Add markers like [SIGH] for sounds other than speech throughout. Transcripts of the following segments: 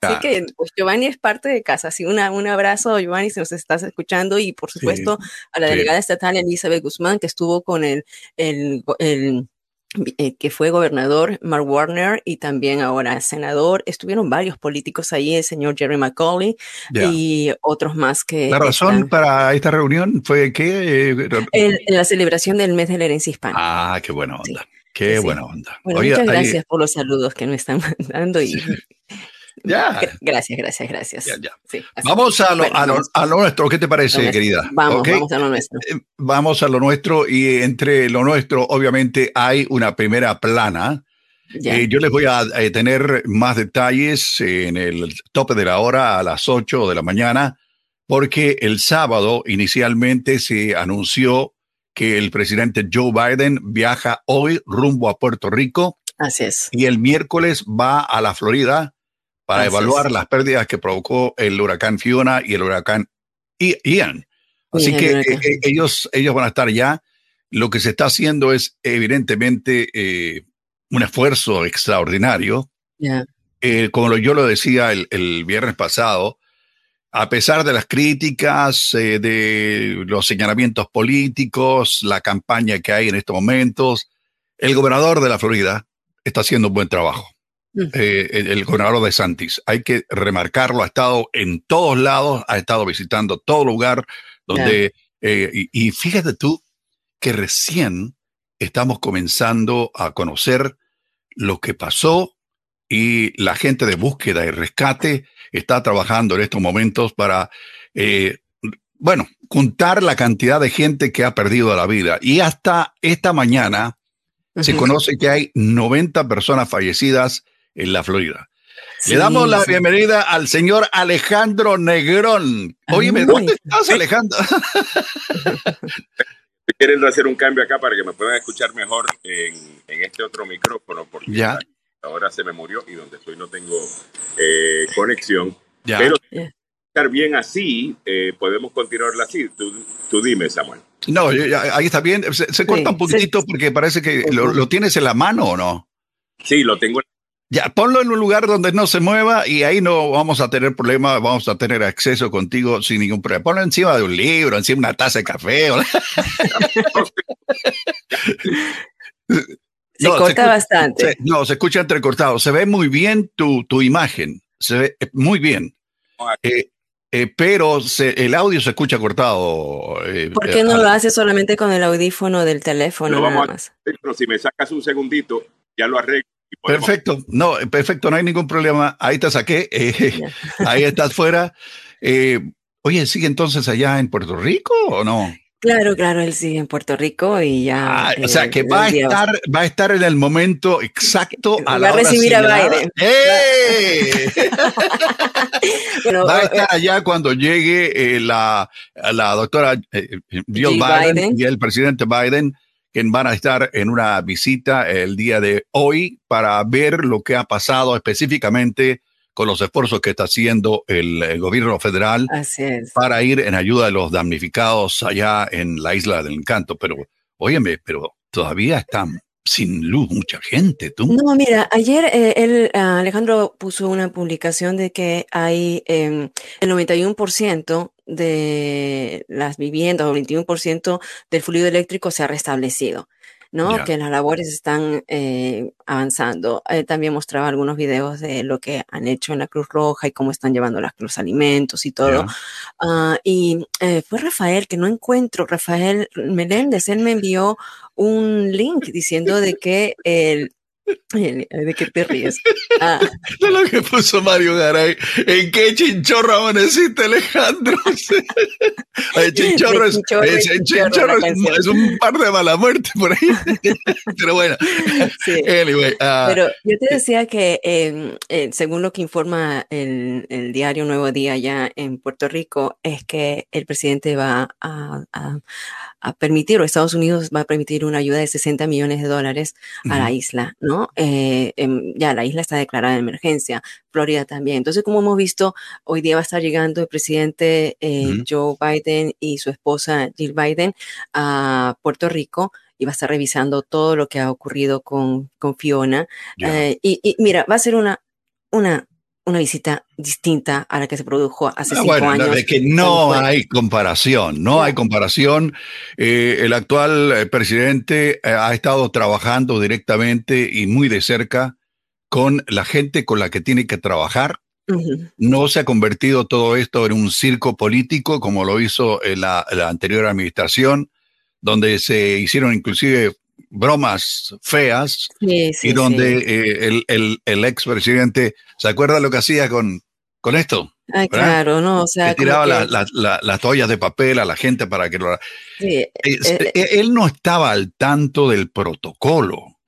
Así que pues, Giovanni es parte de casa. Así una, un abrazo, Giovanni, si nos estás escuchando. Y por supuesto a la delegada estatal Elizabeth Guzmán, que estuvo con el, el, el eh, que fue gobernador Mark Warner y también ahora senador. Estuvieron varios políticos ahí, el señor Jerry McCauley y otros más que... La razón para esta reunión fue que... Eh, la celebración del mes de la herencia hispana. Ah, qué buena onda. Qué buena onda. muchas gracias por los saludos que nos están [LAUGHS] mandando y ya. Gracias, gracias, gracias. vamos a lo, a, lo, nuestro. ¿Qué te parece, querida? Vamos, vamos a lo nuestro. Eh, vamos a lo nuestro y entre lo nuestro, obviamente, hay una primera plana. Eh, yo les voy a, a, tener más detalles en el tope de la hora a las 8 de la mañana, porque el sábado inicialmente se anunció que el presidente Joe Biden viaja hoy rumbo a Puerto Rico. Así es. Y el miércoles va a la Florida para evaluar las pérdidas que provocó el huracán Fiona y el huracán Ian. Así que eh, eh, ellos, ellos van a estar ya. Lo que se está haciendo es evidentemente eh, un esfuerzo extraordinario. como yo lo decía el, el, viernes pasado, a pesar de las críticas, de los señalamientos políticos, la campaña que hay en estos momentos, el gobernador de la Florida está haciendo un buen trabajo. Eh, el, gobernador de Santis. Hay que remarcarlo, ha estado en todos lados, ha estado visitando todo lugar donde... Eh, y, fíjate tú que recién estamos comenzando a conocer lo que pasó y la gente de búsqueda y rescate está trabajando en estos momentos para, eh, bueno, contar la cantidad de gente que ha perdido la vida. Y hasta esta mañana se conoce que hay 90 personas fallecidas en la Florida. Le damos la bienvenida al señor Alejandro Negrón. Oye, ¿dónde estás, Alejandro? Quieren hacer un cambio acá para que me puedan escuchar mejor en, este otro micrófono, porque ya. ahora se me murió y donde estoy no tengo eh, conexión. Ya. Pero estar bien así, eh, podemos continuarla así. Tú, dime, Samuel. No, ahí está bien. Se, corta un poquitito porque parece que lo, lo, tienes en la mano o no. Sí, lo tengo en ya, ponlo en un lugar donde no se mueva y ahí no vamos a tener problema, vamos a tener acceso contigo sin ningún problema. Ponlo encima de un libro, encima de una taza de café. se corta bastante. no, se escucha entrecortado. Se ve muy bien tu, tu imagen, se ve eh, muy bien. Eh, eh, pero el audio se escucha cortado. ¿Por qué no lo haces solamente con el audífono del teléfono? nada más? pero si me sacas un segundito, ya lo arreglo Perfecto, no, perfecto, no hay ningún problema. Ahí te saqué, eh, [LAUGHS] ahí estás fuera. Eh, oye, ¿sigue entonces allá en Puerto Rico o no? Claro, claro, él sigue en Puerto Rico y ya. Ah, o sea, que va a, estar, va a estar en el momento exacto a la Va a recibir a Biden. ¡Eh! va [LAUGHS] a estar allá cuando llegue la, la doctora Jill Biden y el presidente Biden que van a estar en una visita el día de hoy para ver lo que ha pasado específicamente con los esfuerzos que está haciendo el, gobierno federal para ir en ayuda de los damnificados allá en la isla del encanto. Pero, óyeme, pero todavía están sin luz mucha gente. No, mira, ayer eh, Alejandro puso una publicación de que hay em, el 91% de las viviendas o el 21% del fluido eléctrico se ha restablecido. ¿No? Que las labores están eh, avanzando. Eh, también mostraba algunos videos de lo que han hecho en la Cruz Roja y cómo están llevando los alimentos y todo. Ah, y fue Rafael, que no encuentro, Rafael Meléndez, él me envió un link diciendo de que el ¿De qué te ríes? [LAUGHS] Ah. De lo que puso Mario Garay. ¿En qué chinchorro amaneciste, Alejandro? [LAUGHS] El chinchorro, es, es, un par de mala muerte por ahí. [LAUGHS] Pero bueno. Anyway, ah, Pero yo te decía que em, eh, según lo que informa el, el, diario Nuevo Día ya en Puerto Rico, es que el presidente va a, a permitir, o Estados Unidos va a permitir una ayuda de 60 millones de dólares a la isla, ¿no? Eh, em, ya la isla está declarada de emergencia, Florida también. Entonces, como hemos visto, hoy día va a estar llegando el presidente eh, Joe Biden y su esposa Jill Biden a Puerto Rico y va a estar revisando todo lo que ha ocurrido con, con Fiona. Eh, y, y, mira, va a ser una, una una visita distinta a la que se produjo hace ah, cinco bueno, años. De que no hay comparación, no hay comparación. Eh, el actual eh, presidente eh, ha estado trabajando directamente y muy de cerca con la gente con la que tiene que trabajar. No se ha convertido todo esto en un circo político como lo hizo en la, anterior administración, donde se hicieron inclusive bromas feas y donde el, el, el expresidente ¿Se acuerda lo que hacía con, con esto? Ay, claro, ¿no? O sea, que tiraba las toallas de papel a la gente para que lo... Sí, eh, eh, él no estaba al tanto del protocolo.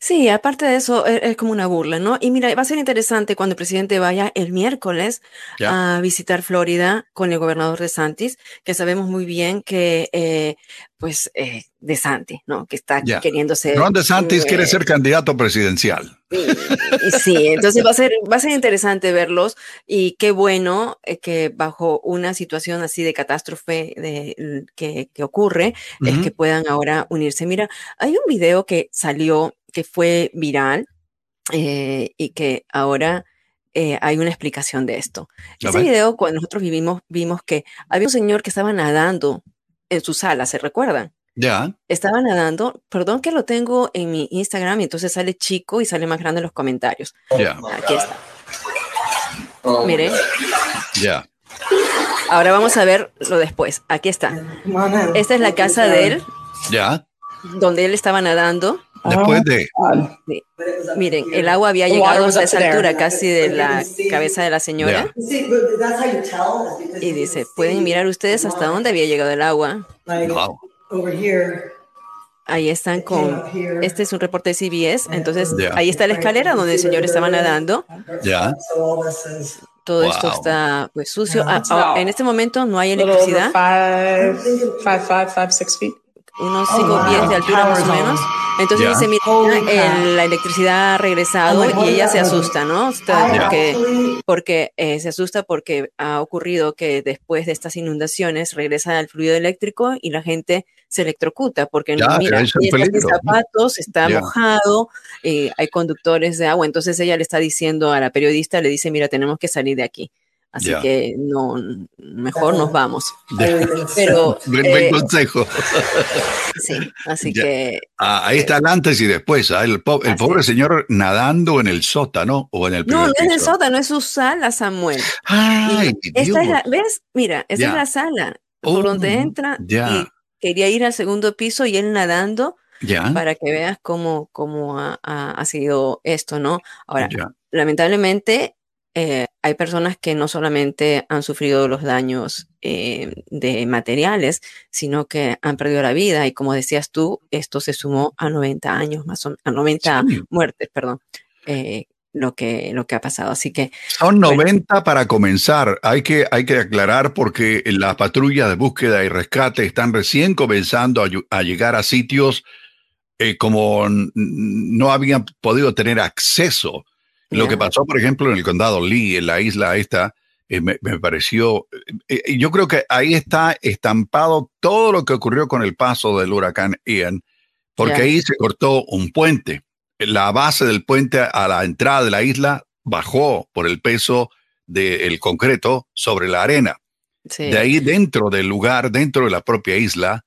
Sí, aparte de eso, e, es, como una burla, ¿no? Y mira, va a ser interesante cuando el presidente vaya el miércoles a visitar Florida con el gobernador de Santis, que sabemos muy bien que, eh, pues, eh, de Santis, ¿no? Que está queriendo ser. Ron de Santis quiere ser candidato presidencial. sí, entonces va a ser, va a ser interesante verlos y qué bueno eh, que bajo una situación así de catástrofe de, que, que ocurre, es que puedan ahora unirse. Mira, hay un video que salió que fue viral eh, y que ahora eh, hay una explicación de esto. Ese video, cuando nosotros vivimos, vimos que había un señor que estaba nadando en su sala, ¿se recuerdan? Ya. Estaba nadando, perdón que lo tengo en mi Instagram y entonces sale chico y sale más grande en los comentarios. Ya. Aquí está. Mire. Ya. Ahora vamos a ver lo después. Aquí está. Esta es la casa de él. Ya. Donde él estaba nadando. Después de... Miren, el agua había llegado a esa altura, casi de la cabeza de la señora. Y dice, ¿pueden mirar ustedes hasta dónde había llegado el agua? Ahí están con, este es un reporte de CBS, entonces ahí está la escalera donde el señor estaba nadando. Ya. Todo esto está pues sucio. Ah, ah, en este momento no hay electricidad unos 5 pies de altura más o menos. Entonces dice, mira, la electricidad ha regresado oh y ella se asusta, ¿no? porque porque eh, se asusta porque ha ocurrido que después de estas inundaciones regresa el fluido eléctrico y la gente se electrocuta porque mira, zapatos está mojado, eh, hay conductores de agua. Entonces ella le está diciendo a la periodista, le dice, mira, tenemos que salir de aquí. Así que no, mejor nos vamos. Pero, [LAUGHS] buen, eh, consejo. Sí, así que. Ah, ahí está el antes y después. ¿ah? El, pobre señor nadando en el sótano o en el No, no es el sótano, es su sala, Samuel. Ay, esta es la, ¿Ves? Mira, esa es la sala por donde oh, entra. Y quería ir al segundo piso y él nadando. Para que veas cómo, cómo ha, ha sido esto, ¿no? Ahora, lamentablemente eh, hay personas que no solamente han sufrido los daños eh, de materiales, sino que han perdido la vida. Y como decías tú, esto se sumó a 90 años, más o a 90 muertes, perdón. Eh, lo que, lo que ha pasado. Así que. Son 90 para comenzar. Hay que, hay que aclarar porque las patrullas de búsqueda y rescate están recién comenzando a, a llegar a sitios como no habían podido tener acceso lo que pasó, por ejemplo, en el condado Lee, en la isla esta, eh, me, pareció, eh, eh, yo creo que ahí está estampado todo lo que ocurrió con el paso del huracán Ian, porque ahí se cortó un puente. La base del puente a la entrada de la isla bajó por el peso del concreto sobre la arena. De ahí dentro del lugar, dentro de la propia isla,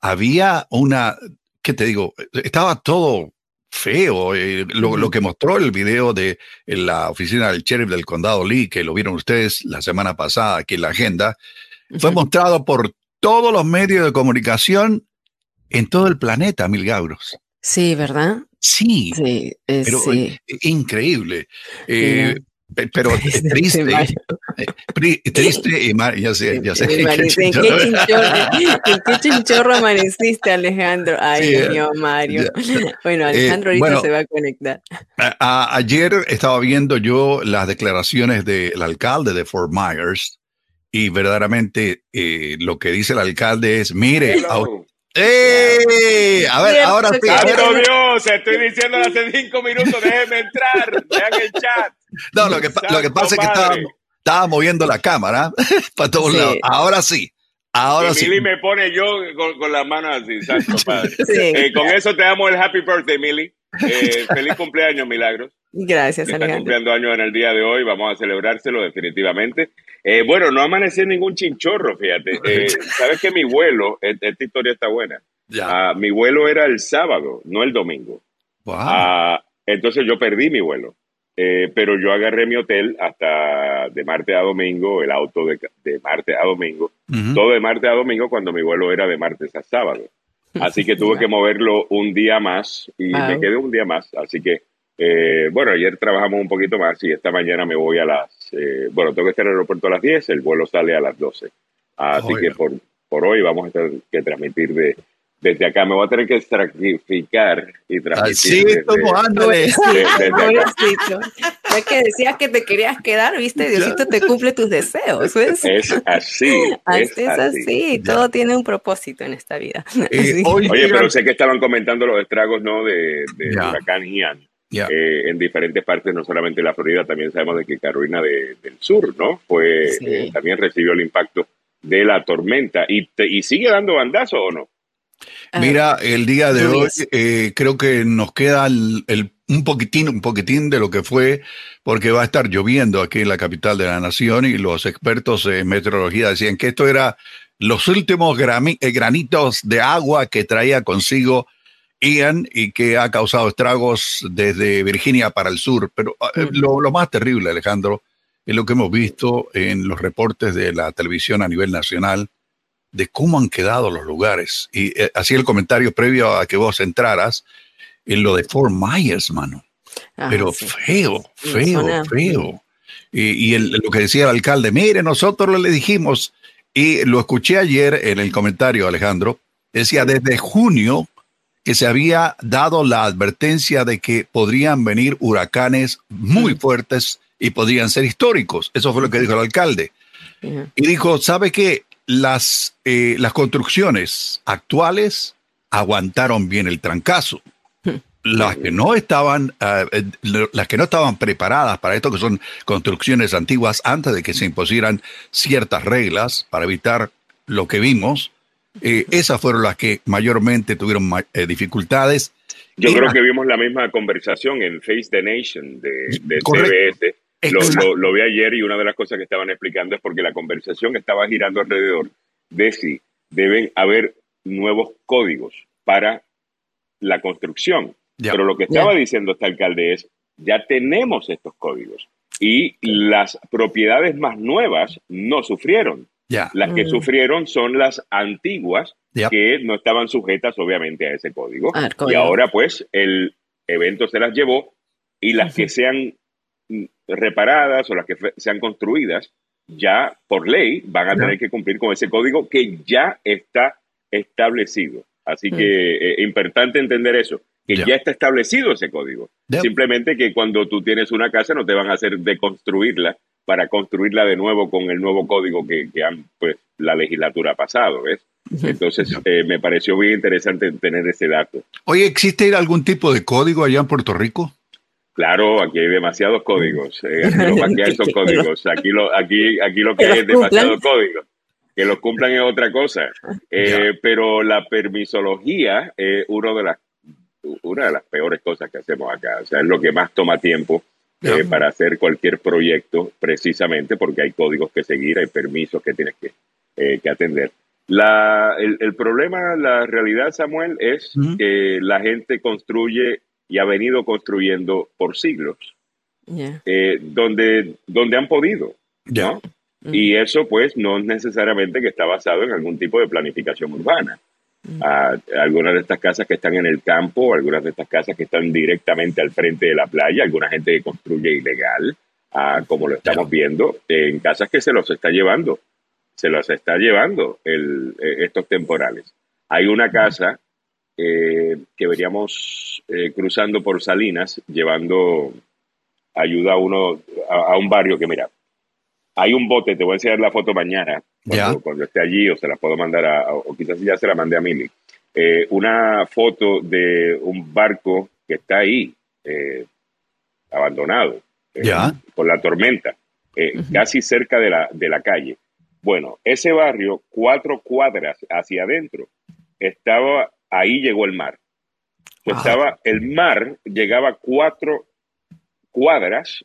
había una, ¿qué te digo? Estaba todo feo. Eh, lo, que mostró el video de la oficina del sheriff del condado Lee, que lo vieron ustedes la semana pasada aquí en la agenda, fue mostrado por todos los medios de comunicación en todo el planeta, Mil Gauros. Sí, ¿verdad? Sí, sí, pero sí. increíble. Eh, pero [LAUGHS] es triste, eh, triste y mal, ya sé, ya sé. [LAUGHS] ¿En, qué chinchorro, amaneciste, Alejandro? Ay, Dios Mario. Bueno, eh, Alejandro ahorita se va a conectar. ayer estaba viendo yo las declaraciones del alcalde de Fort Myers y verdaderamente eh, lo que dice el alcalde es, mire, ¡Eh! A ver, ahora sí. ¡Santo Dios! Estoy diciendo hace cinco minutos, déjenme entrar. Vean el chat. No, lo que, lo que pasa es que estaba, estaba, moviendo la cámara [LAUGHS] para todos lados. Ahora sí. Ahora sí. Milly me pone yo con, con las manos así, santo [LAUGHS] padre. Eh, con eso te damos el happy birthday, Milly. Eh, feliz cumpleaños, Milagros. Gracias, Está cumpliendo años en el día de hoy, vamos a celebrárselo definitivamente. Eh, bueno, no amanecí ningún chinchorro, fíjate. [LAUGHS] Eh, Sabes que mi vuelo, esta historia está buena. Ya. Ah, mi vuelo era el sábado, no el domingo. Wow. Ah, entonces yo perdí mi vuelo. Eh, pero yo agarré mi hotel hasta de martes a domingo, el auto de, de martes a domingo, todo de martes a domingo cuando mi vuelo era de martes a sábado. [LAUGHS] Así que tuve que moverlo un día más y me quedé un día más. Así que, eh, bueno, ayer trabajamos un poquito más y esta mañana me voy a las, eh, bueno, tengo que estar en el aeropuerto a las 10, el vuelo sale a las 12. Así que por, por hoy vamos a tener que transmitir de, desde acá me voy a tener que sacrificar y transmitir. Así como ándale. Es que decías que te querías quedar, viste, Diosito te cumple tus deseos. Es así. Es, así. Todo tiene un propósito en esta vida. Oye, pero sé que estaban comentando los estragos, ¿no? De, de huracán Ian. Eh, en diferentes partes, no solamente la Florida, también sabemos de que Carolina del Sur, ¿no? Pues también recibió el impacto de la tormenta. Y, y sigue dando bandazo o no? Ah, Mira, el día de hoy eh, creo que nos queda el, un poquitín, un poquitín de lo que fue, porque va a estar lloviendo aquí en la capital de la nación y los expertos en meteorología decían que esto era los últimos eh, granitos de agua que traía consigo Ian y que ha causado estragos desde Virginia para el sur. Pero eh, mm. lo, lo más terrible, Alejandro, es lo que hemos visto en los reportes de la televisión a nivel nacional de cómo han quedado los lugares. Y eh, así el comentario previo a que vos entraras en lo de Fort Myers, mano. Ah, Pero feo, feo, feo. Y, lo que decía el alcalde, mire, nosotros le dijimos, y lo escuché ayer en el comentario, Alejandro, decía desde junio que se había dado la advertencia de que podrían venir huracanes muy fuertes y podrían ser históricos. Eso fue lo que dijo el alcalde. Y dijo, ¿sabe qué? las, eh, las construcciones actuales aguantaron bien el trancazo. Las que no estaban, eh, eh, las que no estaban preparadas para esto, que son construcciones antiguas antes de que se impusieran ciertas reglas para evitar lo que vimos, esas fueron las que mayormente tuvieron dificultades. Yo creo que vimos la misma conversación en Face the Nation de, de CBS lo, lo, vi ayer y una de las cosas que estaban explicando es porque la conversación estaba girando alrededor de si deben haber nuevos códigos para la construcción. Pero lo que estaba diciendo este alcalde es, ya tenemos estos códigos y las propiedades más nuevas no sufrieron. Las que mm. sufrieron son las antiguas que no estaban sujetas obviamente a ese código. Ah, y ahora pues el evento se las llevó y las que sean reparadas o las que sean construidas, ya por ley van a tener que cumplir con ese código que ya está establecido. Así que mm. es eh, importante entender eso, que ya está establecido ese código. Simplemente que cuando tú tienes una casa no te van a hacer deconstruirla para construirla de nuevo con el nuevo código que, han, pues, la legislatura ha pasado, ¿ves? Entonces, eh, me pareció muy interesante tener ese dato. Oye, ¿existe algún tipo de código allá en Puerto Rico? Claro, aquí hay demasiados códigos. Eh, lo [LAUGHS] que hay son códigos. Aquí lo, aquí, aquí lo que hay es demasiados códigos. Que los cumplan es otra cosa. Eh, pero la permisología es uno de las, una de las peores cosas que hacemos acá. O sea, es lo que más toma tiempo eh, para hacer cualquier proyecto, precisamente porque hay códigos que seguir, hay permisos que tienes que, que atender. La, el, el, problema, la realidad, Samuel, es que la gente construye y ha venido construyendo por siglos, eh, donde, donde han podido. ¿no? Y eso pues no es necesariamente que está basado en algún tipo de planificación urbana. Mm. Ah, algunas de estas casas que están en el campo, algunas de estas casas que están directamente al frente de la playa, alguna gente que construye ilegal, ah, como lo estamos viendo, en casas que se los está llevando, se los está llevando el, eh, estos temporales. Hay una casa eh, que veríamos eh, cruzando por Salinas, llevando ayuda a uno, a, un barrio que, mira, hay un bote, te voy a enseñar la foto mañana, cuando, esté allí, o se la puedo mandar a, o quizás ya se la mandé a Mimi. Eh, una foto de un barco que está ahí, abandonado, por la tormenta, casi cerca de la, de la calle. Bueno, ese barrio, cuatro cuadras hacia adentro, estaba ahí llegó el mar. Estaba, el mar llegaba cuatro, cuadras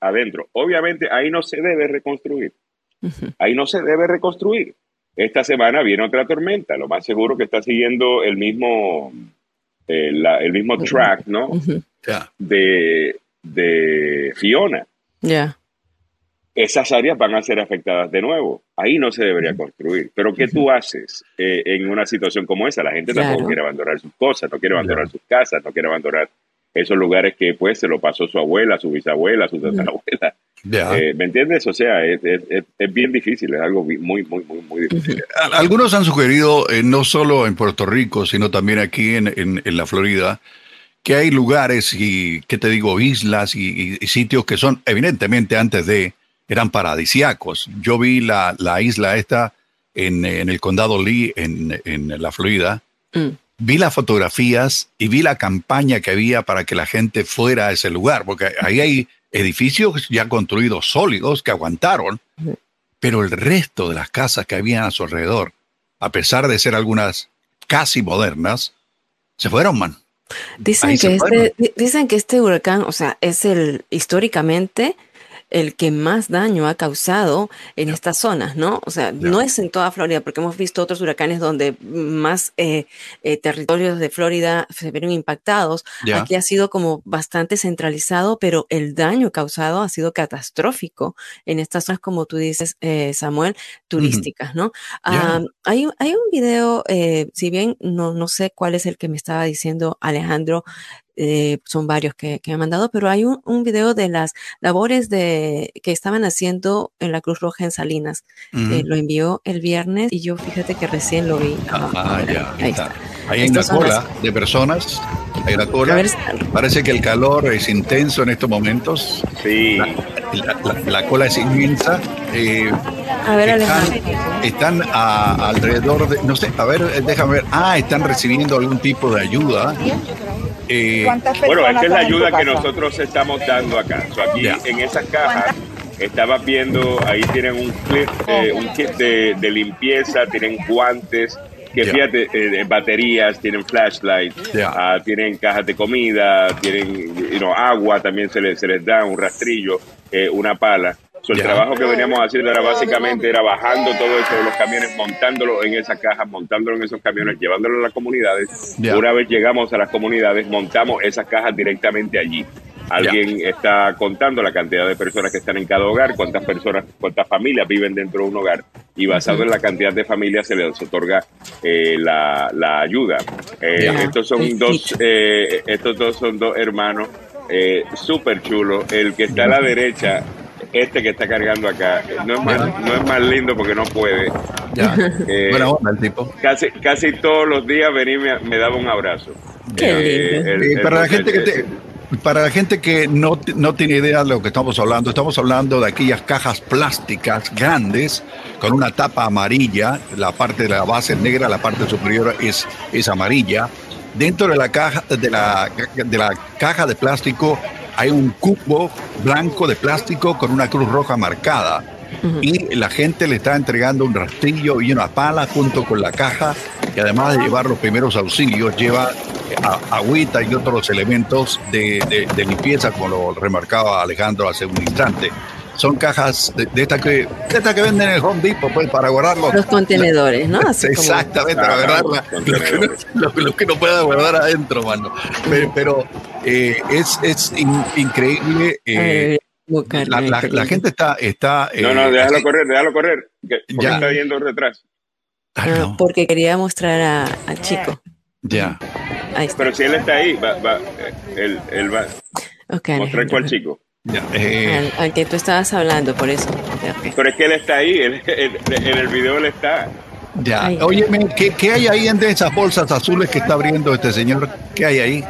adentro. Obviamente ahí no se debe reconstruir. Ahí no se debe reconstruir. Esta semana viene otra tormenta, lo más seguro que está siguiendo el mismo, eh, el mismo track, ¿no? De, de Fiona. Ya esas áreas van a ser afectadas de nuevo. Ahí no se debería construir. Pero ¿qué tú haces eh, en una situación como esa? La gente tampoco quiere abandonar sus cosas, no quiere abandonar sus casas, no quiere abandonar esos lugares que pues se lo pasó su abuela, su bisabuela, su tatarabuela. Eh, ¿Me entiendes? O sea, es, bien difícil, es algo muy, muy, muy, muy difícil. Algunos han sugerido, eh, no solo en Puerto Rico, sino también aquí en, en, la Florida, que hay lugares y, ¿qué te digo?, islas y sitios que son evidentemente antes de eran paradisiacos. Yo vi la, isla esta en, el condado Lee, en, la Florida. Mm. Vi las fotografías y vi la campaña que había para que la gente fuera a ese lugar, porque ahí hay edificios ya construidos sólidos que aguantaron, pero el resto de las casas que habían a su alrededor, a pesar de ser algunas casi modernas, se fueron, man. Dicen que, este, dicen que este huracán, o sea, es el históricamente el que más daño ha causado en estas zonas, ¿no? O sea, no es en toda Florida, porque hemos visto otros huracanes donde más eh, eh, territorios de Florida se vieron impactados. Aquí ha sido como bastante centralizado, pero el daño causado ha sido catastrófico en estas zonas, como tú dices, eh, Samuel, turísticas, ¿no? Ah, hay, hay un video, si bien no, no sé cuál es el que me estaba diciendo Alejandro, eh, son varios que, que, me han mandado, pero hay un, un, video de las labores de, que estaban haciendo en la Cruz Roja en Salinas. lo envió el viernes y yo fíjate que recién lo vi. Ah, ah ya, ahí está. Hay una cola de personas, hay una cola. Parece que el calor es intenso en estos momentos. Sí. La, cola es inmensa. Eh, a ver, están, están alrededor de, no sé, a ver, déjame ver. Ah, están recibiendo algún tipo de ayuda. Eh, bueno, esta es la ayuda que nosotros estamos dando acá. aquí en esas cajas estaba viendo, ahí tienen un kit, eh, un kit de, limpieza, tienen guantes, que fíjate, eh, baterías, tienen flashlights, ah, tienen cajas de comida, tienen agua, también se les, se les da un rastrillo, una pala el trabajo que veníamos haciendo era básicamente era bajando todo eso de los camiones, montándolo en esas cajas, montándolo en esos camiones, llevándolo a las comunidades. Una vez llegamos a las comunidades, montamos esas cajas directamente allí. Alguien está contando la cantidad de personas que están en cada hogar, cuántas personas, cuántas familias viven dentro de un hogar y basado en la cantidad de familias se les otorga eh, la, ayuda. Eh, estos son dos, eh, estos dos son dos hermanos súper chulos. El que está a la derecha este que está cargando acá. No es, más, no es más lindo porque no puede. Ya. Eh, Buena el tipo. Casi, casi todos los días venir me, me daba un abrazo. Eh, para la gente que para la gente que no, no, tiene idea de lo que estamos hablando, estamos hablando de aquellas cajas plásticas grandes con una tapa amarilla, la parte de la base negra, la parte superior es, es amarilla. Dentro de la caja de la, de la caja de plástico hay un cubo blanco de plástico con una cruz roja marcada. Y la gente le está entregando un rastrillo y una pala junto con la caja, y además de llevar los primeros auxilios, lleva agüita y otros elementos de, limpieza, como lo remarcaba Alejandro hace un instante son cajas de, estas que de que venden en el Home Depot pues, para guardarlos. Los contenedores, ¿no? exactamente, para guardarla. Lo [LAUGHS] que, no, pueda guardar adentro, mano. Pero, eh, es, es increíble. Eh, la, gente está... está no, no, eh, déjalo correr, déjalo correr. porque ya. está yendo detrás. Ah, porque quería mostrar al chico. Ya. Pero si él está ahí, va, va, él, él va. Okay, mostrar cuál chico. Eh. Al, que tú estabas hablando, por eso. Pero es que él está ahí, en el video él está. Ya, oye, ¿qué, hay ahí entre esas bolsas azules que está abriendo este señor? ¿Qué hay ahí?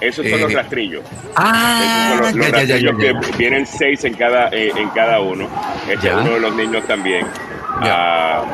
Esos son los eh, rastrillos. Ah, los, rastrillos que vienen seis en cada, eh, en cada uno. Este es uno de los niños también. Ah,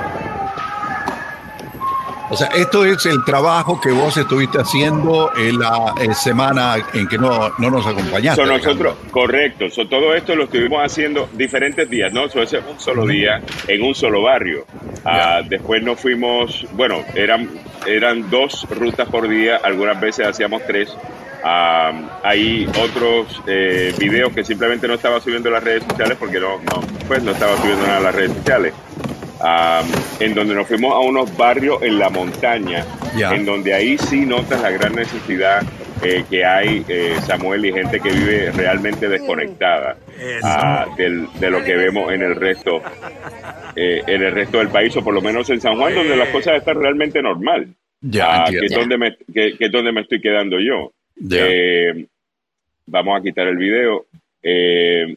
o sea, esto es el trabajo que vos estuviste haciendo en la eh, semana en que no, no nos acompañaste. nosotros, correcto. todo esto lo estuvimos haciendo diferentes días, ¿no? Eso es un solo día en un solo barrio. Ah, después nos fuimos, bueno, eran, eran dos rutas por día, algunas veces hacíamos tres. hay otros eh, videos que simplemente no estaba subiendo a las redes sociales porque no, no, pues no estaba subiendo nada a las redes sociales. En donde nos fuimos a unos barrios en la montaña, en donde ahí sí notas la gran necesidad eh, que hay, eh, Samuel, y gente que vive realmente desconectada ah, de lo que vemos en el resto, en el resto del país, o por lo menos en San Juan, donde las cosas están realmente normal. Ya, ah, que, es donde me, que, que es donde me estoy quedando yo. Eh, vamos a quitar el video. Eh,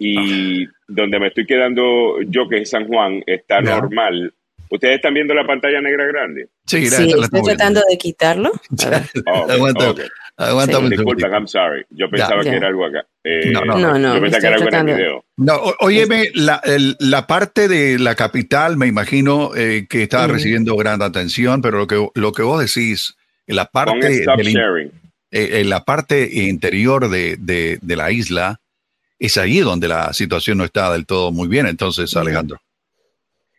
y donde me estoy quedando yo, que es San Juan, está normal. ¿Ustedes están viendo la pantalla negra grande? Sí, sí estoy tratando de quitarlo. [LAUGHS] [LAUGHS] aguanta, aguanta I'm sorry. Yo pensaba que era algo acá. Eh, no, no, no, Yo pensaba que era algo en el video. No, óyeme, la, la, parte de la capital, me imagino que estaba recibiendo gran atención, pero lo que, lo que vos decís en la parte, eh, en la parte interior de, de, la isla, es ahí donde la situación no está del todo muy bien. Entonces, Alejandro.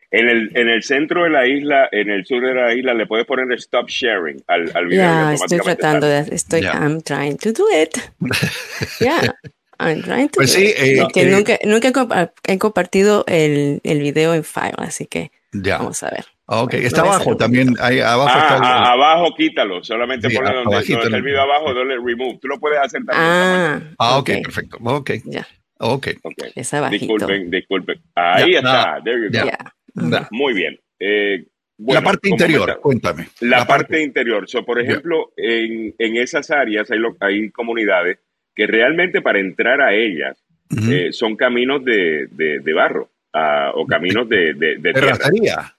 En el, en el centro de la isla, en el sur de la isla, le puedes poner stop sharing al, al video. Ya, estoy tratando de, estoy, I'm trying to do it. [LAUGHS] Yeah, I'm trying to pues do sí, it. Eh, que eh, nunca, nunca he compartido el, el video en file, así que vamos a ver. Ok, está abajo también. Ahí, abajo, ah, ah, abajo quítalo. Solamente ponle donde, donde el video abajo, dale remove. Tú lo puedes hacer también. Ah, ah ok, perfecto. Ok. Ya. Ok. okay. Disculpen, disculpen. Ahí está. There you go. Muy bien. Eh, la parte interior, cuéntame. La, parte, interior. So, por ejemplo, en, en, esas áreas hay, hay comunidades que realmente para entrar a ellas eh, son caminos de, de, de barro o caminos de, de, de, tierra.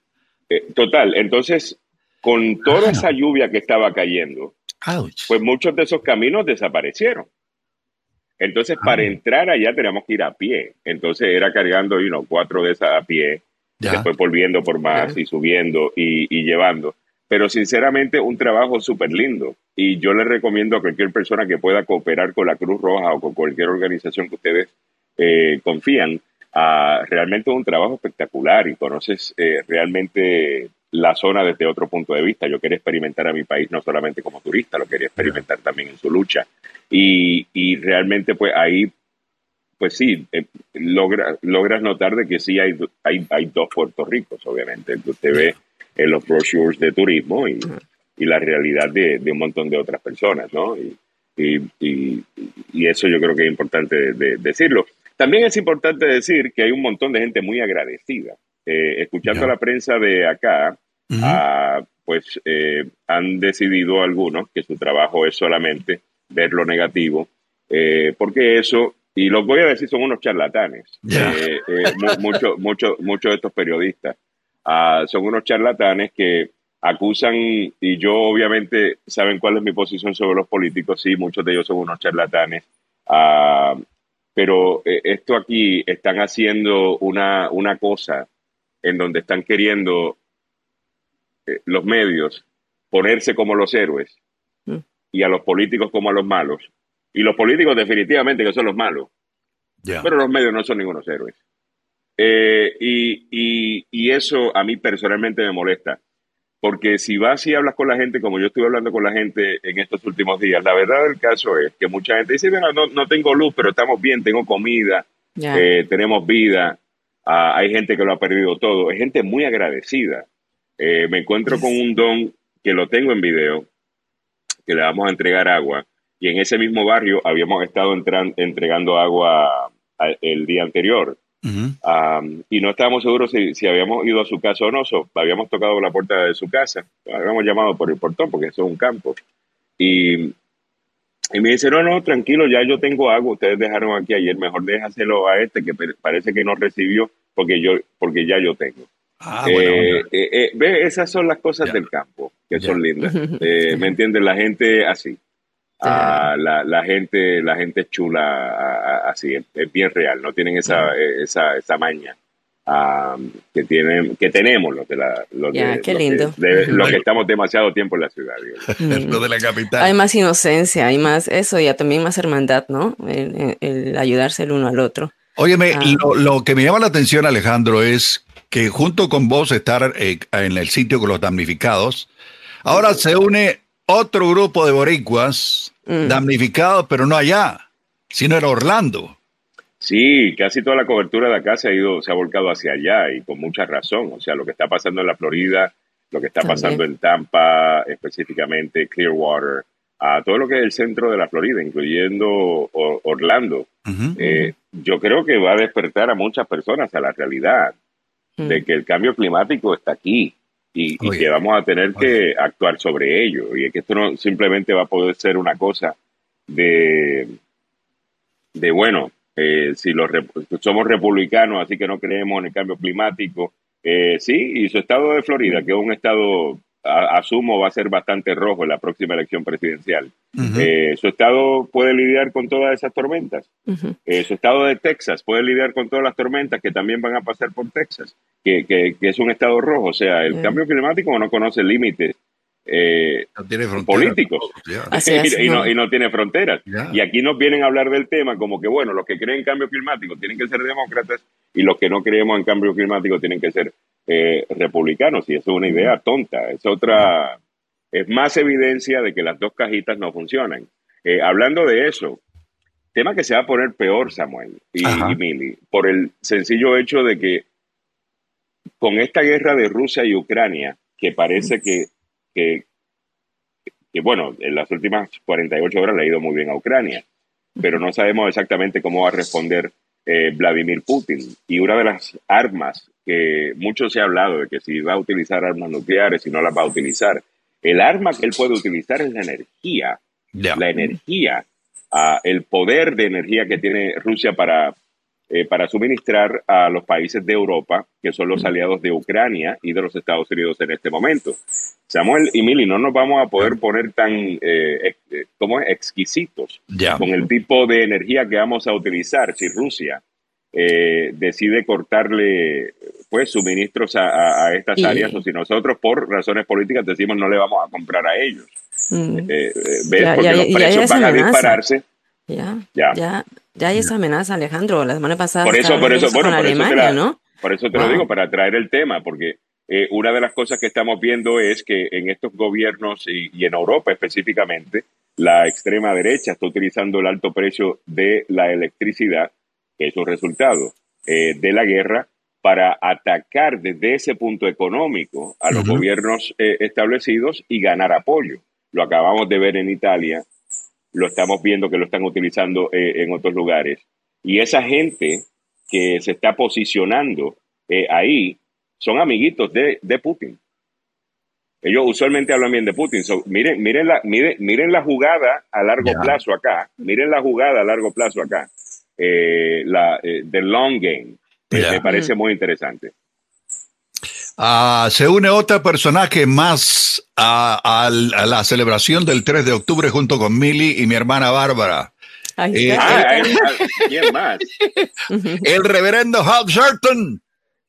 Eh, total, entonces, con toda esa lluvia que estaba cayendo, pues muchos de esos caminos desaparecieron. Entonces, para entrar allá teníamos que ir a pie. Entonces, era cargando you know, cuatro de esas a pie, después volviendo por más y subiendo y, llevando. Pero sinceramente, un trabajo súper lindo. Y yo le recomiendo a cualquier persona que pueda cooperar con la Cruz Roja o con cualquier organización que ustedes eh, confían, realmente realmente un trabajo espectacular y conoces eh, realmente la zona desde otro punto de vista. Yo quería experimentar a mi país no solamente como turista, lo quería experimentar también en su lucha. Y, y realmente pues ahí, pues sí, eh, logra, logras notar de que sí hay, hay, hay dos Puerto Ricos, obviamente. Usted ve en los brochures de turismo y, y la realidad de, de, un montón de otras personas, ¿no? Y, y, eso yo creo que es importante de, decirlo. También es importante decir que hay un montón de gente muy agradecida. Eh, escuchando la prensa de acá, ah, pues eh, han decidido algunos que su trabajo es solamente ver lo negativo, eh, porque eso, y lo voy a decir, son unos charlatanes. Muchos mucho, mucho de estos periodistas ah, son unos charlatanes que acusan, y yo obviamente saben cuál es mi posición sobre los políticos, sí, muchos de ellos son unos charlatanes. Uh, pero eh, esto aquí están haciendo una, una cosa en donde están queriendo eh, los medios ponerse como los héroes mm. y a los políticos como a los malos. Y los políticos definitivamente que son los malos. Pero los medios no son ningunos héroes. Eh, y, y, y, eso a mí personalmente me molesta. Porque si vas y hablas con la gente, como yo estuve hablando con la gente en estos últimos días, la verdad del caso es que mucha gente dice, bueno, no, no tengo luz, pero estamos bien, tengo comida, eh, tenemos vida, ah, hay gente que lo ha perdido todo, es gente muy agradecida. Eh, me encuentro con un don que lo tengo en video, que le vamos a entregar agua, y en ese mismo barrio habíamos estado entregando agua el día anterior y no estábamos seguros si, habíamos ido a su casa o no. habíamos tocado la puerta de su casa. Habíamos llamado por el portón porque eso es un campo. Y, y me dice, no, no, tranquilo, ya yo tengo agua. Ustedes dejaron aquí ayer. Mejor déjaselo a este que parece que no recibió porque, yo, porque ya yo tengo. Ah, eh, eh, eh, ve, esas son las cosas del campo que son lindas. [LAUGHS] ¿Me entiendes? La gente así. La, la, gente la gente es chula así es, bien real no tienen esa esa, esa maña que tienen que tenemos los de la los de, qué lindo. los que estamos demasiado tiempo en la ciudad [LAUGHS] de la capital. Hay más inocencia hay más eso y también más hermandad no el, ayudarse el uno al otro. Óyeme ah. lo, lo, que me llama la atención Alejandro es que junto con vos estar eh, en el sitio con los damnificados ahora se une otro grupo de boricuas mm. damnificados, pero no allá, sino en Orlando. Sí, casi toda la cobertura de acá se ha ido, se ha volcado hacia allá y con mucha razón. O sea, lo que está pasando en la Florida, lo que está pasando en Tampa, específicamente Clearwater, a todo lo que es el centro de la Florida, incluyendo Orlando. Eh, yo creo que va a despertar a muchas personas a la realidad mm. de que el cambio climático está aquí y, que vamos a tener que actuar sobre ello. Y es que esto no simplemente va a poder ser una cosa de, de bueno, eh, si los somos republicanos, así que no creemos en el cambio climático. Eh, sí, y su estado de Florida, que es un estado, asumo, va a ser bastante rojo en la próxima elección presidencial. Eh, su estado puede lidiar con todas esas tormentas. su estado de Texas puede lidiar con todas las tormentas que también van a pasar por Texas, que, que, es un estado rojo. O sea, el cambio climático no conoce límites eh, políticos [LAUGHS] y, no, tiene fronteras. Y aquí nos vienen a hablar del tema como que, bueno, los que creen en cambio climático tienen que ser demócratas y los que no creemos en cambio climático tienen que ser eh, republicanos. Y eso es una idea tonta. Es otra, es más evidencia de que las dos cajitas no funcionan. Eh, hablando de eso, tema que se va a poner peor, Samuel y, y Mili, por el sencillo hecho de que con esta guerra de Rusia y Ucrania, que parece que que, bueno, en las últimas 48 horas le ha ido muy bien a Ucrania, pero no sabemos exactamente cómo va a responder eh, Vladimir Putin. Y una de las armas que mucho se ha hablado de que si va a utilizar armas nucleares, si no las va a utilizar, el arma que él puede utilizar es la energía. La energía, ah, el poder de energía que tiene Rusia para eh, para suministrar a los países de Europa, que son los aliados de Ucrania y de los Estados Unidos en este momento. Samuel y Mili, no nos vamos a poder poner tan, eh, eh como exquisitos con el tipo de energía que vamos a utilizar si Rusia eh, decide cortarle pues suministros a, estas áreas o si nosotros por razones políticas decimos no le vamos a comprar a ellos. Mm. ¿Ves? Porque los precios van a dispararse. Ya, ya, ya, hay esa amenaza, Alejandro. La semana pasada. Por eso, por eso, bueno, por Alemania, eso te, ¿no? por eso te lo digo, para traer el tema, porque eh, una de las cosas que estamos viendo es que en estos gobiernos y, en Europa específicamente, la extrema derecha está utilizando el alto precio de la electricidad, que es un resultado eh, de la guerra, para atacar desde ese punto económico a los gobiernos eh, establecidos y ganar apoyo. Lo acabamos de ver en Italia, lo estamos viendo que lo están utilizando eh, en otros lugares. Y esa gente que se está posicionando eh, ahí son amiguitos de, Putin. Ellos usualmente hablan bien de Putin. miren, miren, la, miren, miren la jugada a largo plazo acá. Miren la jugada a largo plazo acá. Eh, la, the long game. Me parece muy interesante. Ah, se une otro personaje más a, la celebración del 3 de octubre junto con Milly y mi hermana Bárbara. Eh, ah, ¿Quién más? [LAUGHS] el reverendo Hal Sharpton.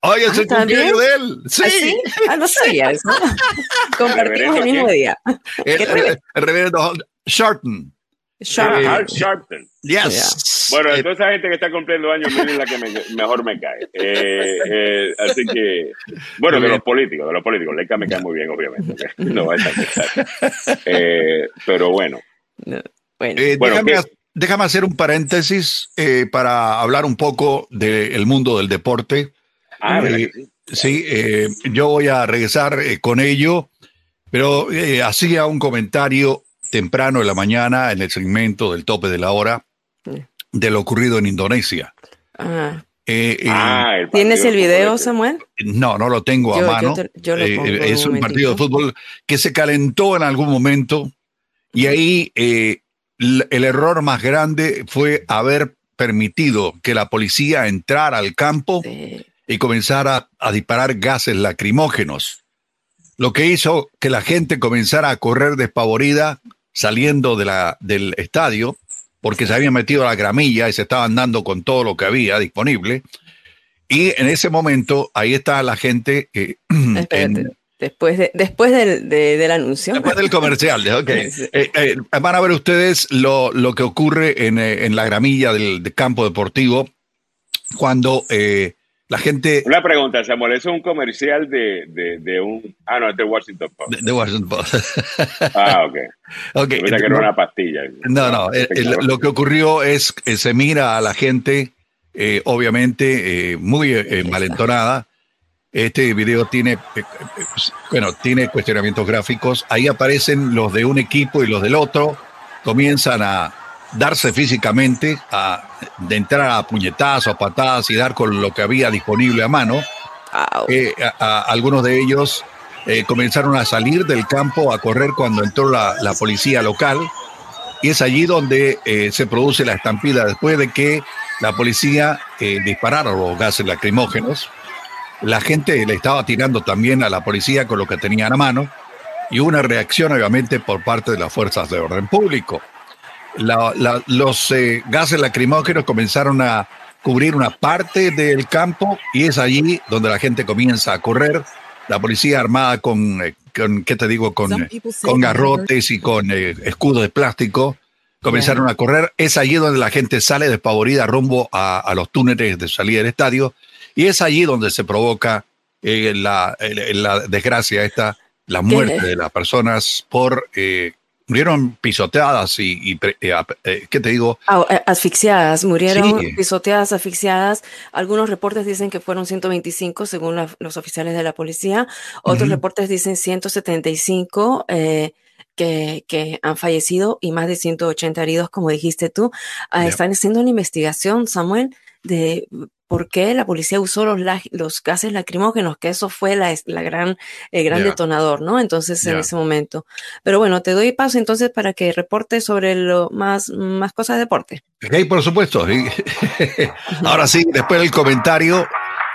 Hoy es el cumpleaños de él. ¿Ah, sí. ¿Ah, no sabía eso. [LAUGHS] Compartimos el mismo día. El, reverendo Hal Sharpton. Sharpton. Sharpton. Yes. Bueno, de toda esa gente que está cumpliendo años, miren la que mejor me cae. Eh, eh, así que, bueno, de los políticos, de los políticos. Leica me cae muy bien, obviamente. No va a estar eh, Pero bueno. bueno, déjame, hacer un paréntesis para hablar un poco del mundo del deporte. Ah, sí, yo voy a regresar con ello, pero hacía un comentario temprano en la mañana en el segmento del tope de la hora de lo ocurrido en Indonesia. Ah. Eh, eh, ah, ¿Tienes el video, Samuel? No, no lo tengo a mano. Eh, es un, partido de fútbol que se calentó en algún momento y ahí el, error más grande fue haber permitido que la policía entrara al campo y comenzara a disparar gases lacrimógenos, lo que hizo que la gente comenzara a correr despavorida saliendo de la, del estadio porque se habían metido a la gramilla y se estaban dando con todo lo que había disponible. Y en ese momento, ahí está la gente. que [CLEARS THROAT] después, de, después del, del, anuncio. Después del comercial, ok. [LAUGHS] Eh, eh, van a ver ustedes lo, lo que ocurre en, eh, en, la gramilla del, campo deportivo cuando La gente. Una pregunta, Samuel, ¿eso es un comercial de, de, un. Ah, no, es de Washington Post. De, Washington Post. [LAUGHS] ah, ok. [LAUGHS] okay. que era una pastilla. No, no. Eh, lo que ocurrió es que se mira a la gente, eh, obviamente, eh, muy malentonada. Este video tiene, bueno, tiene cuestionamientos gráficos. Ahí aparecen los de un equipo y los del otro. Comienzan a darse físicamente, a, de entrar a puñetazos, a patadas y dar con lo que había disponible a mano. Eh, algunos de ellos eh, comenzaron a salir del campo a correr cuando entró la, policía local y es allí donde eh, se produce la estampida después de que la policía disparara los gases lacrimógenos. La gente le estaba tirando también a la policía con lo que tenían a mano y una reacción obviamente por parte de las fuerzas de orden público los eh, gases lacrimógenos comenzaron a cubrir una parte del campo y es allí donde la gente comienza a correr. La policía armada con, eh, con ¿qué te digo? Con, eh, con garrotes y con escudos de plástico comenzaron a correr. Es allí donde la gente sale despavorida rumbo a, los túneles de salida del estadio y es allí donde se provoca la, desgracia esta, la muerte de las personas por murieron pisoteadas y, eh, eh, ¿qué te digo? Eh, asfixiadas, murieron pisoteadas, asfixiadas. Algunos reportes dicen que fueron 125 según los oficiales de la policía. Otros reportes dicen 175 que, que, han fallecido y más de 180 heridos, como dijiste tú. Ah, están haciendo una investigación, Samuel, de por qué la policía usó los, los gases lacrimógenos, que eso fue la, la gran, el gran detonador, ¿no? Entonces, en ese momento. Pero bueno, te doy paso entonces para que reportes sobre lo más, más cosas de deporte. Ok, por supuesto. [LAUGHS] Ahora sí, después del comentario,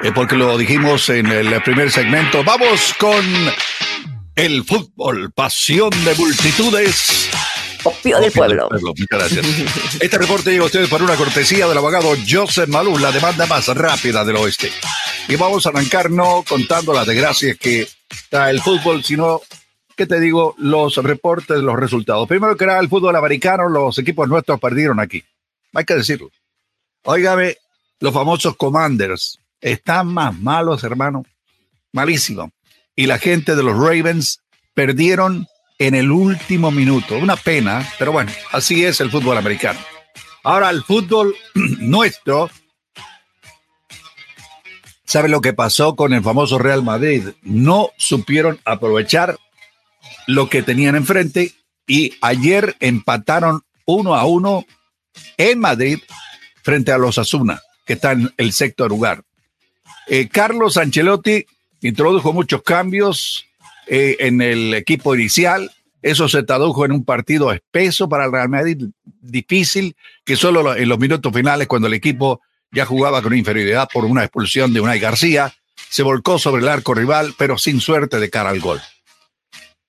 eh, porque lo dijimos en el primer segmento, vamos con el fútbol, pasión de multitudes Opio del pueblo. Muchas gracias. [LAUGHS] Este reporte llega a ustedes por una cortesía del abogado Joseph Malú, la demanda más rápida del oeste. Y vamos a arrancar no contando las desgracias que da el fútbol, sino, ¿qué te digo? Los reportes, los resultados. Primero que era el fútbol americano, los equipos nuestros perdieron aquí. Hay que decirlo. Óigame, los famosos Commanders están más malos, hermano. Malísimo. Y la gente de los Ravens perdieron en el último minuto. Una pena, pero bueno, así es el fútbol americano. Ahora, el fútbol [CLEARS THROAT] nuestro, ¿sabe lo que pasó con el famoso Real Madrid? No supieron aprovechar lo que tenían enfrente y ayer empataron uno a uno en Madrid frente a los Asuna, que está en el sexto lugar. Eh, Carlos Ancelotti introdujo muchos cambios, eh, en el equipo inicial. Eso se tradujo en un partido espeso para el Real Madrid, difícil, que solo en los minutos finales, cuando el equipo ya jugaba con inferioridad por una expulsión de Unai García, se volcó sobre el arco rival, pero sin suerte de cara al gol.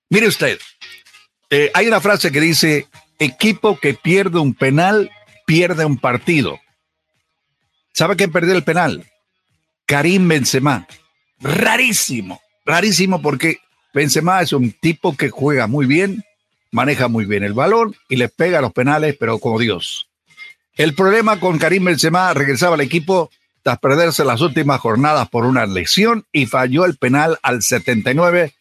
Mire usted, eh, hay una frase que dice, equipo que pierde un penal, pierde un partido. ¿Sabe quién perdió el penal? Karim Benzema. Rarísimo, rarísimo porque Benzema es un tipo que juega muy bien, maneja muy bien el balón y le pega los penales, pero como Dios. El problema con Karim Benzema regresaba al equipo tras perderse las últimas jornadas por una lesión y falló el penal al 79,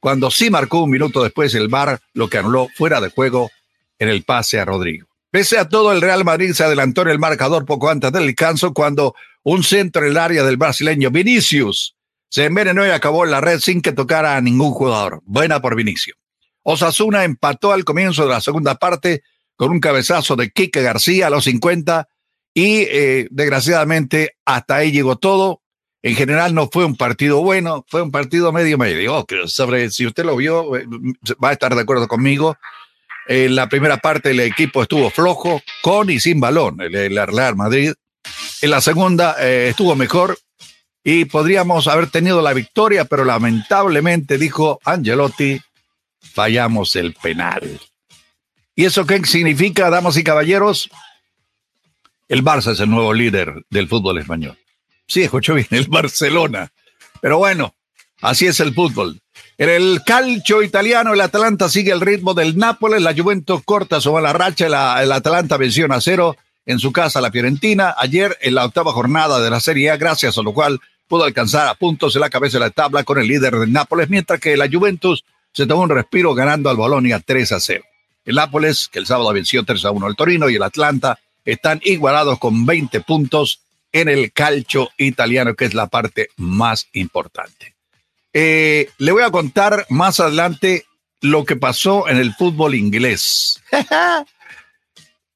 cuando sí marcó un minuto después el VAR, lo que anuló fuera de juego en el pase a Rodrigo. Pese a todo, el Real Madrid se adelantó en el marcador poco antes del descanso cuando un centro en el área del brasileño Vinicius se envenenó y acabó en la red sin que tocara a ningún jugador. Buena por Vinicio. Osasuna empató al comienzo de la segunda parte con un cabezazo de Quique García a los 50 y eh, desgraciadamente hasta ahí llegó todo. En general no fue un partido bueno, fue un partido medio medio. sobre, si usted lo vio, eh, va a estar de acuerdo conmigo. En la primera parte el equipo estuvo flojo, con y sin balón, el, Real Madrid. En la segunda eh, estuvo mejor, y podríamos haber tenido la victoria, pero lamentablemente, dijo Angelotti, fallamos el penal. ¿Y eso qué significa, damas y caballeros? El Barça es el nuevo líder del fútbol español. Sí, escuchó bien, el Barcelona. Pero bueno, así es el fútbol. En el calcio italiano, el Atalanta sigue el ritmo del Nápoles, la Juventus corta su la racha, el Atalanta venció a cero en su casa la Fiorentina ayer en la octava jornada de la Serie A, gracias a lo cual pudo alcanzar a puntos en la cabeza de la tabla con el líder de Nápoles, mientras que la Juventus se tomó un respiro ganando al Bolonia 3 a 0. El Nápoles, que el sábado venció 3 a 1 al Torino, y el Atlanta están igualados con 20 puntos en el calcio italiano, que es la parte más importante. Eh, le voy a contar más adelante lo que pasó en el fútbol inglés. [LAUGHS]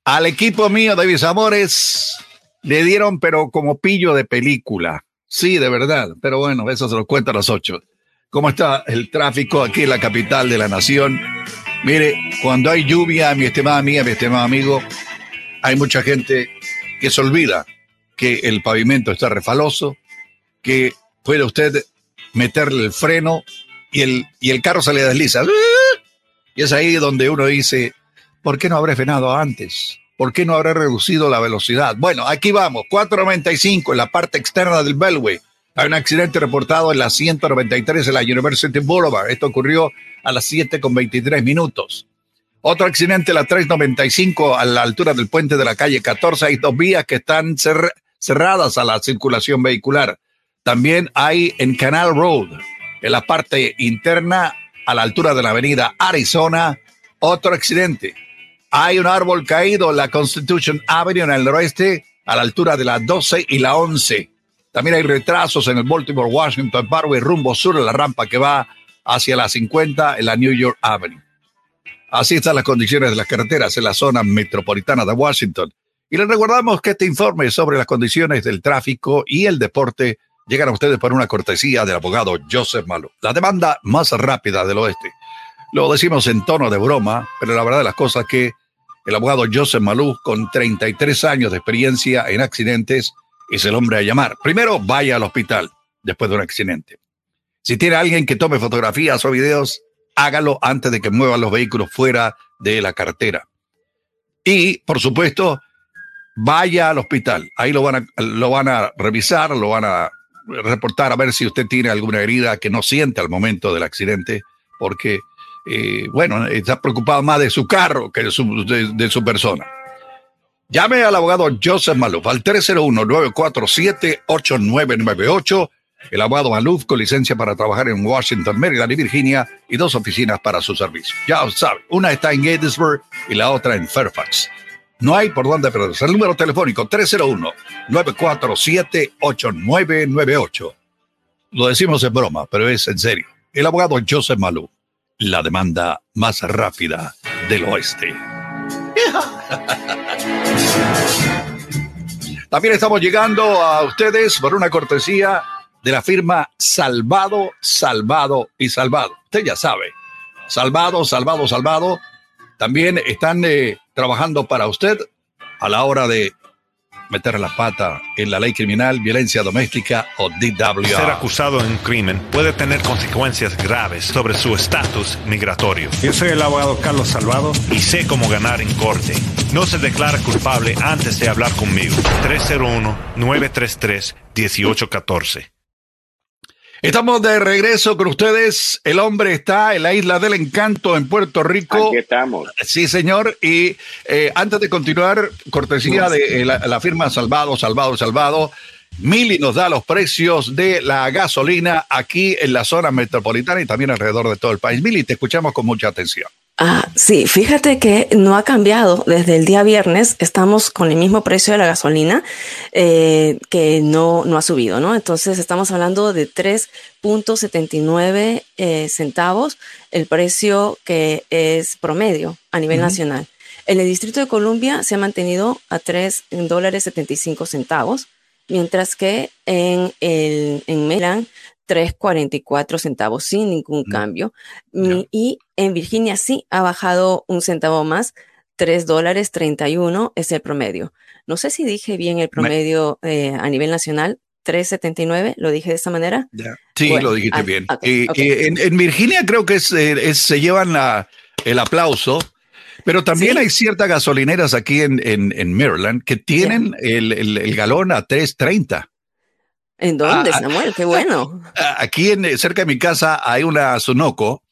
Al equipo mío mis amores le dieron, pero como pillo de película. Sí, de verdad. Pero bueno, eso se lo cuento a las ocho. ¿Cómo está el tráfico aquí en la capital de la nación? Mire, cuando hay lluvia, mi estimada amiga, mi estimado amigo, hay mucha gente que se olvida que el pavimento está refaloso, que puede usted meterle el freno y el, y el carro se le desliza. Y es ahí donde uno dice, ¿por qué no habré frenado antes? ¿Por qué no habré reducido la velocidad? Bueno, aquí vamos, 495 en la parte externa del Beltway. Hay un accidente reportado en la 193 de la University Boulevard. Esto ocurrió a las 7 con 23 minutos. Otro accidente en la 395 a la altura del puente de la calle 14. Hay dos vías que están cerradas a la circulación vehicular. También hay en Canal Road, en la parte interna a la altura de la avenida Arizona, otro accidente. Hay un árbol caído en la Constitution Avenue en el oeste, a la altura de la 12 y la 11. También hay retrasos en el Baltimore Washington Parkway rumbo sur de la rampa que va hacia la 50 en la New York Avenue. Así están las condiciones de las carreteras en la zona metropolitana de Washington. Y les recordamos que este informe sobre las condiciones del tráfico y el deporte llegan a ustedes por una cortesía del abogado Joseph Malo, la demanda más rápida del oeste. Lo decimos en tono de broma, pero la verdad de las cosas que el abogado Joseph Malou, con 33 años de experiencia en accidentes, es el hombre a llamar. Primero, vaya al hospital después de un accidente. Si tiene alguien que tome fotografías o videos, hágalo antes de que muevan los vehículos fuera de la carretera. Y, por supuesto, vaya al hospital. Ahí lo van a, lo van a revisar, lo van a reportar a ver si usted tiene alguna herida que no siente al momento del accidente, porque, eh, bueno, está preocupado más de su carro que de su, persona. Llame al abogado Joseph Maluf al 301-947-8998. El abogado Maluf con licencia para trabajar en Washington, Maryland y Virginia y dos oficinas para su servicio. Ya sabe, una está en Gettysburg y la otra en Fairfax. No hay por dónde perderse. El número telefónico 301-947-8998. Lo decimos en broma, pero es en serio. El abogado Joseph Malou, la demanda más rápida del oeste. [LAUGHS] También estamos llegando a ustedes por una cortesía de la firma Salvado, Salvado y Salvado. Usted ya sabe, Salvado, Salvado, Salvado. También están eh, trabajando para usted a la hora de meter la pata en la ley criminal, violencia doméstica o DWA. Ser acusado en un crimen puede tener consecuencias graves sobre su estatus migratorio. Yo soy el abogado Carlos Salvado y sé cómo ganar en corte. No se declara culpable antes de hablar conmigo. 301-933-1814. Estamos de regreso con ustedes. El hombre está en la isla del encanto en Puerto Rico. Aquí estamos. Sí, señor. Y eh, antes de continuar, cortesía de eh, la, firma Salvado, Salvado, Salvado. Mili nos da los precios de la gasolina aquí en la zona metropolitana y también alrededor de todo el país. Mili, te escuchamos con mucha atención. Ah, sí, fíjate que no ha cambiado desde el día viernes. Estamos con el mismo precio de la gasolina eh, que no, no ha subido, ¿no? Entonces estamos hablando de 3.79 eh, centavos, el precio que es promedio a nivel nacional. En el Distrito de Columbia se ha mantenido a 3 dólares 75 centavos, mientras que en, el, en Maryland 3.44 centavos sin ningún mm. cambio. Mm, y en Virginia sí ha bajado un centavo más, 3 dólares 31 es el promedio. No sé si dije bien el promedio eh, a nivel nacional, 3.79, ¿lo dije de esta manera? Sí, lo dijiste ah, bien. y, en, Virginia creo que se llevan el aplauso, pero también hay ciertas gasolineras aquí en, en, Maryland que tienen el, el, el, galón a 3.30. ¿En dónde, ah, ah, Samuel? Qué bueno. [LAUGHS] Aquí en, cerca de mi casa hay una Sunoco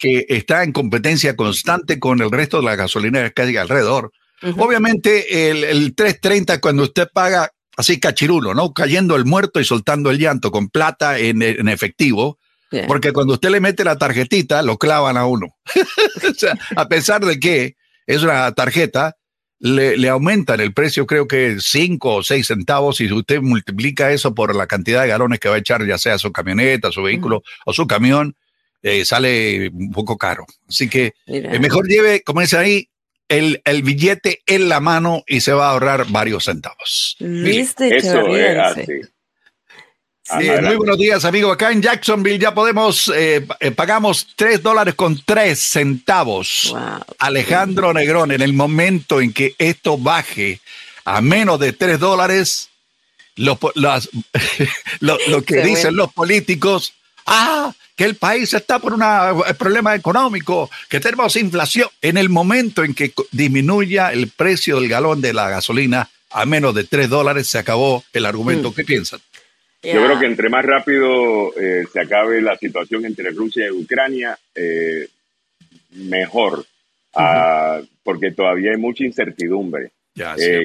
que está en competencia constante con el resto de las gasolineras que hay alrededor. Obviamente el, el 330 cuando usted paga así cachirulo, ¿no? Cayendo el muerto y soltando el llanto con plata en, efectivo. Porque cuando usted le mete la tarjetita, lo clavan a uno. [LAUGHS] o sea, a pesar de que es una tarjeta, le, le, aumentan el precio, creo que 5 o 6 centavos, y si usted multiplica eso por la cantidad de galones que va a echar, ya sea su camioneta, su vehículo o su camión, eh, sale un poco caro. Así que mejor lleve, como dice ahí, el, el, billete en la mano y se va a ahorrar varios centavos. ¿Viste? Eso es así. Muy buenos días, amigo. Acá en Jacksonville ya podemos, eh, eh, pagamos tres dólares con tres centavos. Alejandro Negrón, en el momento en que esto baje a menos de tres dólares, [LAUGHS] lo, lo, que dicen los políticos, ah, que el país está por un eh, problema económico, que tenemos inflación. En el momento en que disminuya el precio del galón de la gasolina a menos de 3 dólares, se acabó el argumento. Mm. ¿Qué piensan? Yo creo que entre más rápido eh, se acabe la situación entre Rusia y Ucrania, eh, mejor, ah, porque todavía hay mucha incertidumbre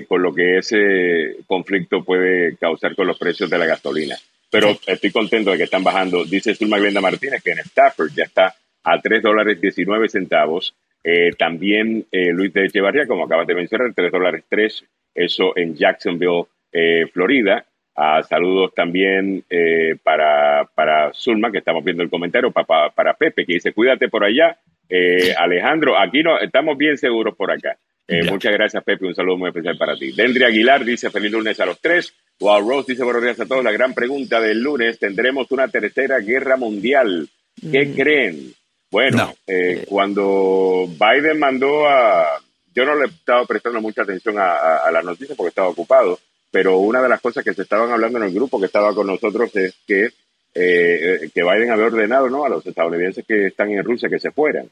con lo que ese conflicto puede causar con los precios de la gasolina. Pero estoy contento de que están bajando. Dice Zulma Glenda Martínez que en Stafford ya está a 3 dólares 19 centavos. Eh, también eh, Luis de Echevarría, como acabas de mencionar, 3 dólares 3, eso en Jacksonville, eh, Florida. Ah, saludos también para, para Zulma, que estamos viendo el comentario, para, para Pepe, que dice, cuídate por allá. [LAUGHS] Alejandro, aquí no, estamos bien seguros por acá. Muchas gracias, Pepe. Un saludo muy especial para ti. Dendri Aguilar dice feliz lunes a los tres. Wow, Rose dice buenos días a todos. La gran pregunta del lunes, ¿tendremos una tercera guerra mundial? ¿Qué mm. creen? Bueno, eh, cuando Biden mandó a... Yo no le estaba prestando mucha atención a, la noticia porque estaba ocupado, pero una de las cosas que se estaban hablando en el grupo que estaba con nosotros es que, eh, que Biden había ordenado ¿no? a los estadounidenses que están en Rusia que se fueran,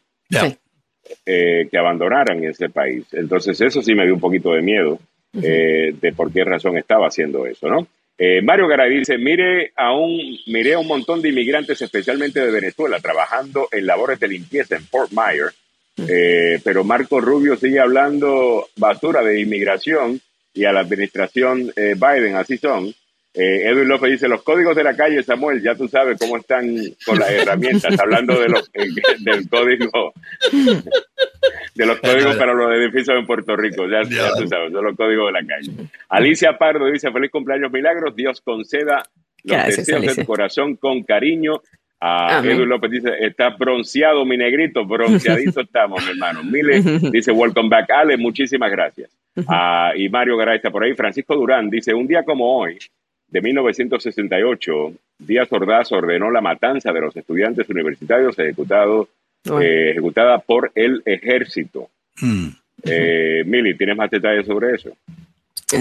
eh, que abandonaran ese país. Entonces eso sí me dio un poquito de miedo eh, de por qué razón estaba haciendo eso, ¿no? Eh, Mario Garay dice, mire a un, miré a un montón de inmigrantes, especialmente de Venezuela, trabajando en labores de limpieza en Fort Myers, eh, pero Marco Rubio sigue hablando basura de inmigración y a la administración Biden, así son. Eh, Edwin López dice, los códigos de la calle, Samuel, ya tú sabes cómo están con las herramientas, hablando de los, [LAUGHS] eh, del código, [LAUGHS] de los códigos para los edificios en Puerto Rico, ya, tú sabes, de los códigos de la calle. Alicia Pardo dice, feliz cumpleaños milagros, Dios conceda los deseos del corazón con cariño. A Edwin López dice, está bronceado mi negrito, bronceadito [LAUGHS] estamos, mi hermano. Mile dice, welcome back, Ale, muchísimas gracias. Ah, y Mario Garay está por ahí. Francisco Durán dice, un día como hoy, de 1968, Díaz Ordaz ordenó la matanza de los estudiantes universitarios ejecutado, eh, ejecutada por el ejército. Hmm. Eh, Mili, ¿tienes más detalles sobre eso?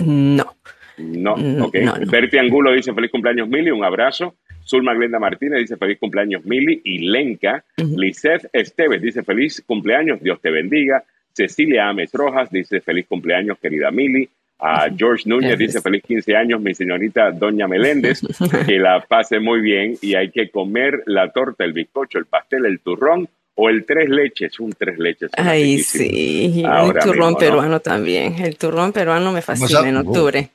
No. No, ok. Berti Angulo dice feliz cumpleaños Mili, un abrazo. Zulma Glenda Martínez dice feliz cumpleaños Mili. Y Lenka, Lizeth Esteves dice feliz cumpleaños, Dios te bendiga. Cecilia Ames Rojas dice feliz cumpleaños querida Mili. A George Núñez dice feliz 15 años, mi señorita Doña Meléndez, [LAUGHS] que la pase muy bien y hay que comer la torta, el bizcocho, el pastel, el turrón o el tres leches, un tres leches. Ay, sí, el turrón peruano también. El turrón peruano me fascina en octubre.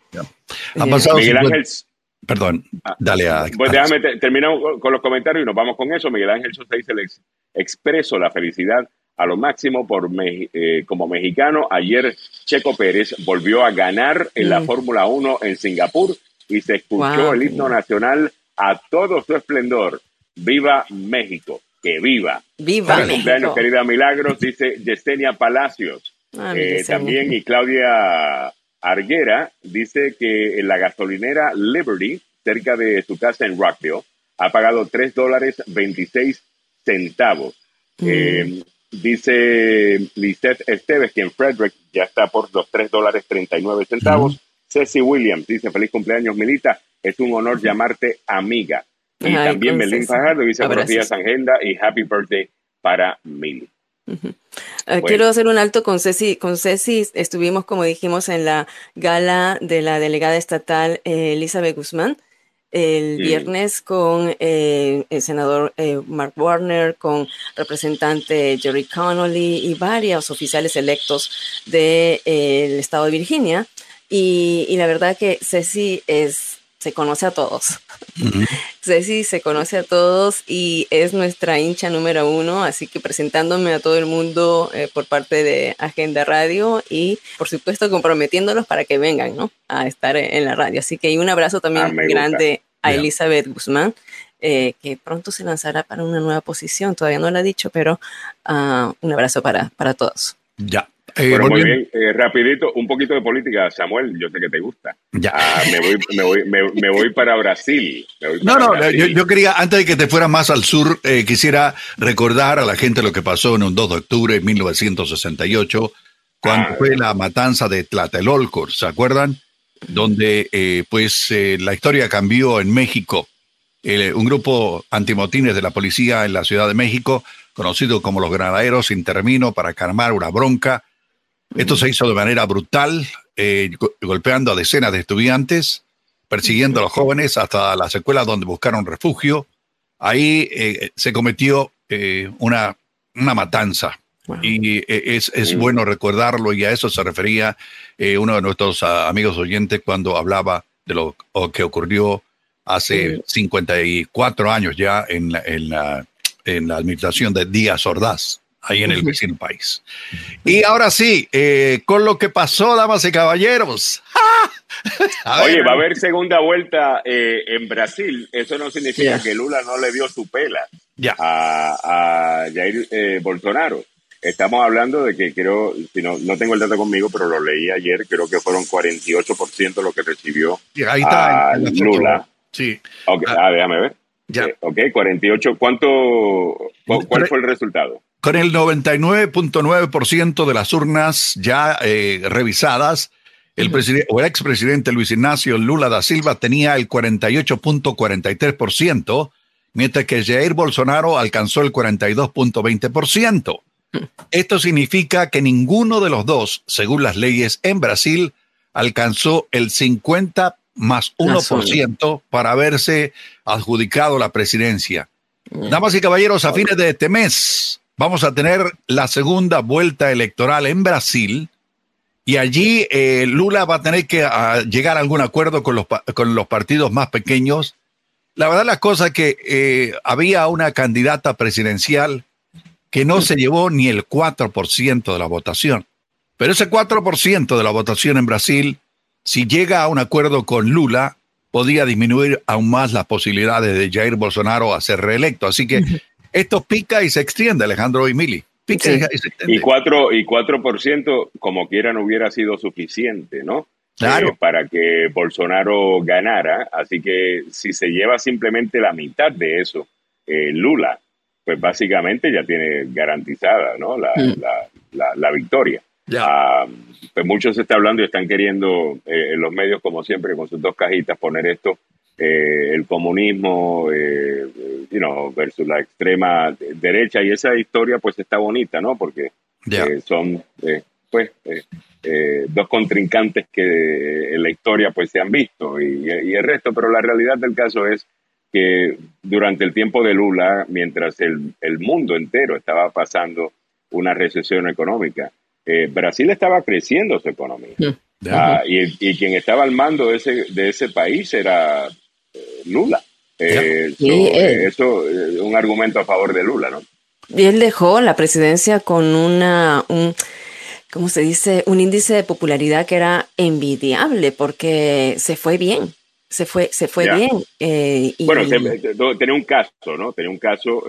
Ha pasado Miguel Ángel. Perdón, ah, dale a. Pues déjame terminar con los comentarios y nos vamos con eso. Miguel Ángel Sosa dice: expreso la felicidad a lo máximo por eh, como mexicano. Ayer Checo Pérez volvió a ganar en la mm. Fórmula 1 en Singapur y se escuchó el himno nacional a todo su esplendor. ¡Viva México! ¡Que viva! ¡Viva México! cumpleaños, querida Milagros, dice Yesenia Palacios. Ah, eh, también y Claudia Arguera dice que en la gasolinera Liberty, cerca de su casa en Rockville, ha pagado 3 dólares 26 centavos. Mm. Eh, Dice Lisette Esteves que en Frederick ya está por los 3 dólares 39 centavos. Ceci Williams dice feliz cumpleaños Milita, es un honor llamarte amiga. Y también Melín Fajardo dice buenos días Agenda y happy birthday para Eh, quiero hacer un alto con Ceci. Con Ceci estuvimos, como dijimos, en la gala de la delegada estatal eh, Elizabeth Guzmán el viernes con eh, el senador eh, Mark Warner, con representante Jerry Connolly y varios oficiales electos del estado de Virginia. Y, y la verdad que Ceci es, se conoce a todos. Ceci se conoce a todos y es nuestra hincha número uno, así que presentándome a todo el mundo eh, por parte de Agenda Radio y por supuesto comprometiéndolos para que vengan ¿no? a estar en la radio. Así que un abrazo también ah, grande a Elizabeth Guzmán. Eh, que pronto se lanzará para una nueva posición, todavía no lo ha dicho, pero uh, un abrazo para, para todos. Ya, eh, muy bien, eh, rapidito, un poquito de política, Samuel, yo sé que te gusta. Ya. Ah, me, voy, me, voy, me, voy, para Brasil. no, no, Yo, quería, antes de que te fuera más al sur, eh, quisiera recordar a la gente lo que pasó en un 2 de octubre de 1968, cuando ah. fue la matanza de Tlatelolco, ¿se acuerdan? Donde pues la historia cambió en México. un grupo antimotines de la policía en la Ciudad de México, conocido como los granaderos, intervino para calmar una bronca esto se hizo de manera brutal, eh, golpeando a decenas de estudiantes, persiguiendo a los jóvenes hasta las escuelas donde buscaron refugio. Ahí eh, se cometió eh, una, una matanza. Y es, es bueno recordarlo y a eso se refería uno de nuestros ah, amigos oyentes cuando hablaba de lo que ocurrió hace 54 años ya en, en, la, en la administración de Díaz Ordaz ahí en el vecino país. Y ahora sí, eh, con lo que pasó, damas y caballeros. [LAUGHS] Oye, va a haber segunda vuelta eh, en Brasil. Eso no significa que Lula no le dio su pela a, Jair eh, Bolsonaro. Estamos hablando de que creo, si no, no tengo el dato conmigo, pero lo leí ayer, creo que fueron 48% lo que recibió ahí está, Lula. Sí. Okay. Ah, déjame ver. Ya. ok, 48. ¿Cuánto, cuál fue el resultado? Con el 99.9% de las urnas ya eh, revisadas, el, o el expresidente Luis Ignacio Lula da Silva tenía el 48.43%, mientras que Jair Bolsonaro alcanzó el 42.20%. Esto significa que ninguno de los dos, según las leyes en Brasil, alcanzó el 50 más 1% para haberse adjudicado la presidencia. Damas y caballeros, a fines de este mes, vamos a tener la segunda vuelta electoral en Brasil y allí eh, Lula va a tener que ah, llegar a algún acuerdo con los, con los partidos más pequeños. La verdad la cosa es que eh, había una candidata presidencial que no se llevó ni el 4% de la votación. Pero ese 4% de la votación en Brasil, si llega a un acuerdo con Lula, podría disminuir aún más las posibilidades de Jair Bolsonaro a ser reelecto. Así que esto pica y se extiende, Alejandro y Mili. Pica y, se extiende. Y 4, y 4% como quiera no hubiera sido suficiente, ¿no? Claro. Eh, para que Bolsonaro ganara. Así que si se lleva simplemente la mitad de eso, eh, Lula, pues básicamente ya tiene garantizada ¿no? la, mm. la, la, victoria. Ya. Uh, pues muchos se está hablando y están queriendo eh, en los medios, como siempre, con sus dos cajitas, poner esto eh, el comunismo eh, versus la extrema derecha y esa historia pues está bonita, ¿no? Porque eh, son pues dos contrincantes que en la historia pues se han visto y, el resto, pero la realidad del caso es que durante el tiempo de Lula, mientras el, el mundo entero estaba pasando una recesión económica, Brasil estaba creciendo su economía. Ah, y, y, quien estaba al mando de ese, de ese país era Lula. Eh, eh, eso es un argumento a favor de Lula, ¿no? Y él dejó la presidencia con una, un, ¿cómo se dice? Un índice de popularidad que era envidiable porque se fue bien. Se fue, se fue bien. Eh, bueno, tenía un caso, ¿no? Tenía un caso,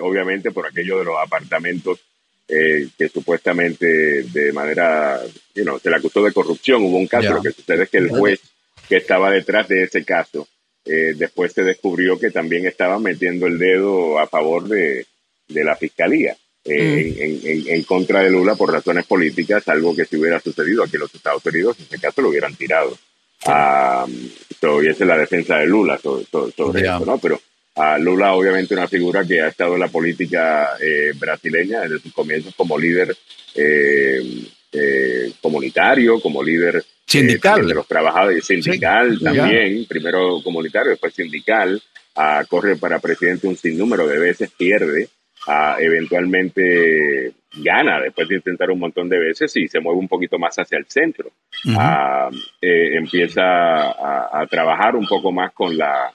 obviamente, por aquello de los apartamentos que supuestamente de manera, you se le acusó de corrupción. Hubo un caso, lo que sucede es que el juez que estaba detrás de ese caso eh, después se descubrió que también estaban metiendo el dedo a favor de, la fiscalía. Eh, mm. en, contra de Lula por razones políticas, algo que si hubiera sucedido aquí en los Estados Unidos, en este caso lo hubieran tirado. Ah, y esa es la defensa de Lula sobre, eso, ¿no? Pero a Lula obviamente una figura que ha estado en la política eh, brasileña desde sus comienzos como líder comunitario, como líder Sindical. de los trabajadores, sindical también, primero comunitario, después sindical, corre para presidente un sinnúmero de veces, pierde, eventualmente gana después de intentar un montón de veces y se mueve un poquito más hacia el centro. Ah, eh, empieza a, trabajar un poco más con, la,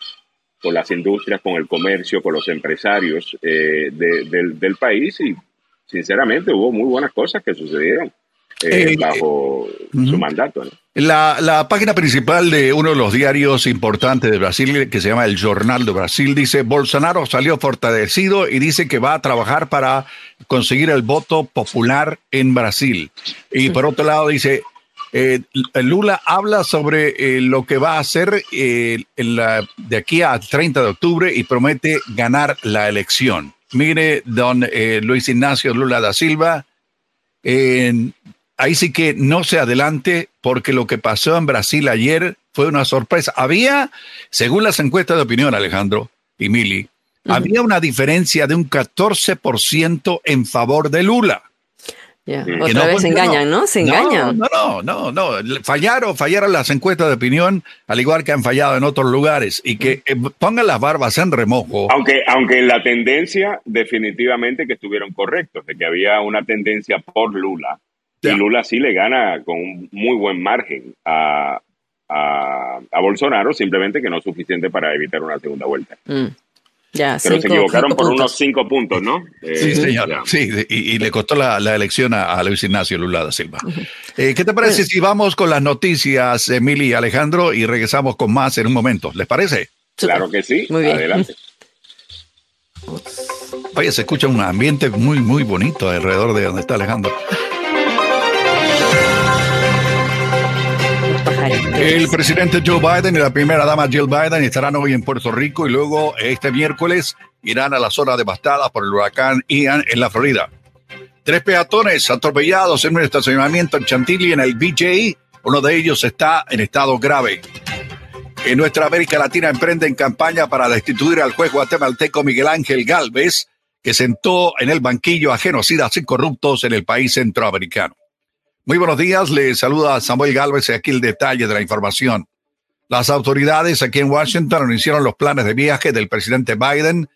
con las industrias, con el comercio, con los empresarios eh, del, país y sinceramente hubo muy buenas cosas que sucedieron. Eh, bajo su mandato. La, la, página principal de uno de los diarios importantes de Brasil, que se llama El Jornal de Brasil, dice, Bolsonaro salió fortalecido y dice que va a trabajar para conseguir el voto popular en Brasil. Y por otro lado dice, eh, Lula habla sobre eh, lo que va a hacer eh, de aquí a 30 de octubre y promete ganar la elección. Mire, don Luis Ignacio Lula da Silva, ahí sí que no se adelante porque lo que pasó en Brasil ayer fue una sorpresa. Había, según las encuestas de opinión, Alejandro y Mili, había una diferencia de un 14% en favor de Lula. Otra vez se engañan, ¿no? Se engañan. No, no, no, no, Fallaron, fallaron las encuestas de opinión, al igual que han fallado en otros lugares. Y que eh, pongan las barbas en remojo. Aunque, aunque la tendencia, definitivamente que estuvieron correctos, de que había una tendencia por Lula. Y Lula sí le gana con un muy buen margen a, a, Bolsonaro, simplemente que no es suficiente para evitar una segunda vuelta. Mm. Pero se equivocaron por unos cinco puntos, ¿no? sí, eh, señor. Sí, y, le costó la, elección a, Luis Ignacio Lula da Silva. Eh, ¿Qué te parece si vamos con las noticias, Emily y Alejandro, y regresamos con más en un momento? ¿Les parece? Claro que sí. Muy bien. Adelante. Oye, se escucha un ambiente muy, muy bonito alrededor de donde está Alejandro. El presidente Joe Biden y la primera dama Jill Biden estarán hoy en Puerto Rico y luego este miércoles irán a la zona devastada por el huracán Ian en la Florida. Tres peatones atropellados en un estacionamiento en Chantilly en el BJ. Uno de ellos está en estado grave. En nuestra América Latina emprenden campaña para destituir al juez guatemalteco Miguel Ángel Galvez, que sentó en el banquillo a genocidas y corruptos en el país centroamericano. Muy buenos días, le saluda Samuel Galvez y aquí el detalle de la información. Las autoridades aquí en Washington anunciaron los planes de viaje del presidente Biden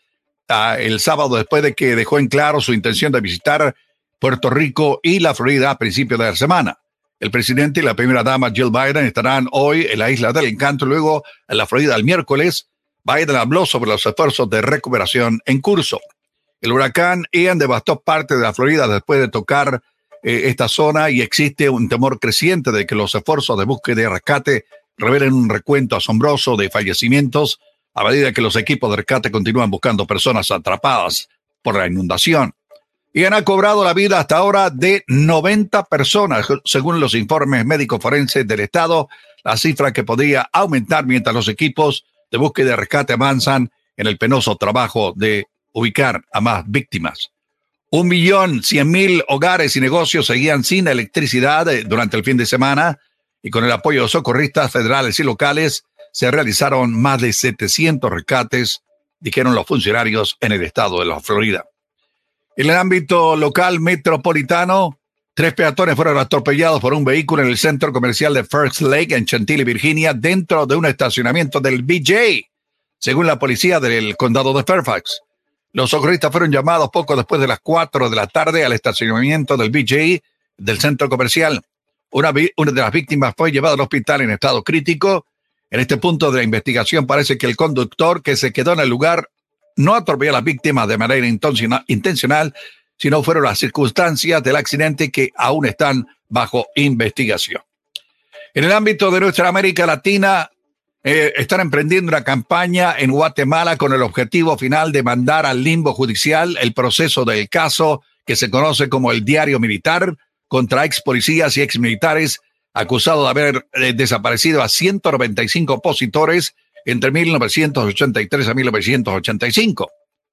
ah, el sábado después de que dejó en claro su intención de visitar Puerto Rico y la Florida a principios de la semana. El presidente y la primera dama Jill Biden estarán hoy en la isla del encanto, luego en la Florida el miércoles. Biden habló sobre los esfuerzos de recuperación en curso. El huracán Ian devastó parte de la Florida después de tocar eh, esta zona y existe un temor creciente de que los esfuerzos de búsqueda y rescate revelen un recuento asombroso de fallecimientos a medida que los equipos de rescate continúan buscando personas atrapadas por la inundación. Y han cobrado la vida hasta ahora de 90 personas, según los informes médicos forenses del Estado, la cifra que podría aumentar mientras los equipos de búsqueda y rescate avanzan en el penoso trabajo de ubicar a más víctimas. Un millón cien mil hogares y negocios seguían sin electricidad eh, durante el fin de semana y con el apoyo de socorristas federales y locales se realizaron más de 700 rescates, dijeron los funcionarios en el estado de la Florida. En el ámbito local metropolitano, tres peatones fueron atropellados por un vehículo en el centro comercial de First Lake en Chantilly, Virginia, dentro de un estacionamiento del BJ, según la policía del condado de Fairfax. Los socorristas fueron llamados poco después de las 4 de la tarde al estacionamiento del BJ del centro comercial. Una, una de las víctimas fue llevada al hospital en estado crítico. En este punto de la investigación parece que el conductor que se quedó en el lugar no atropelló a las víctimas de manera intencional, sino fueron las circunstancias del accidente que aún están bajo investigación. En el ámbito de nuestra América Latina, eh, están emprendiendo una campaña en Guatemala con el objetivo final de mandar al limbo judicial el proceso del caso que se conoce como el diario militar contra ex policías y ex militares acusados de haber eh, desaparecido a 195 opositores entre 1983 a 1985.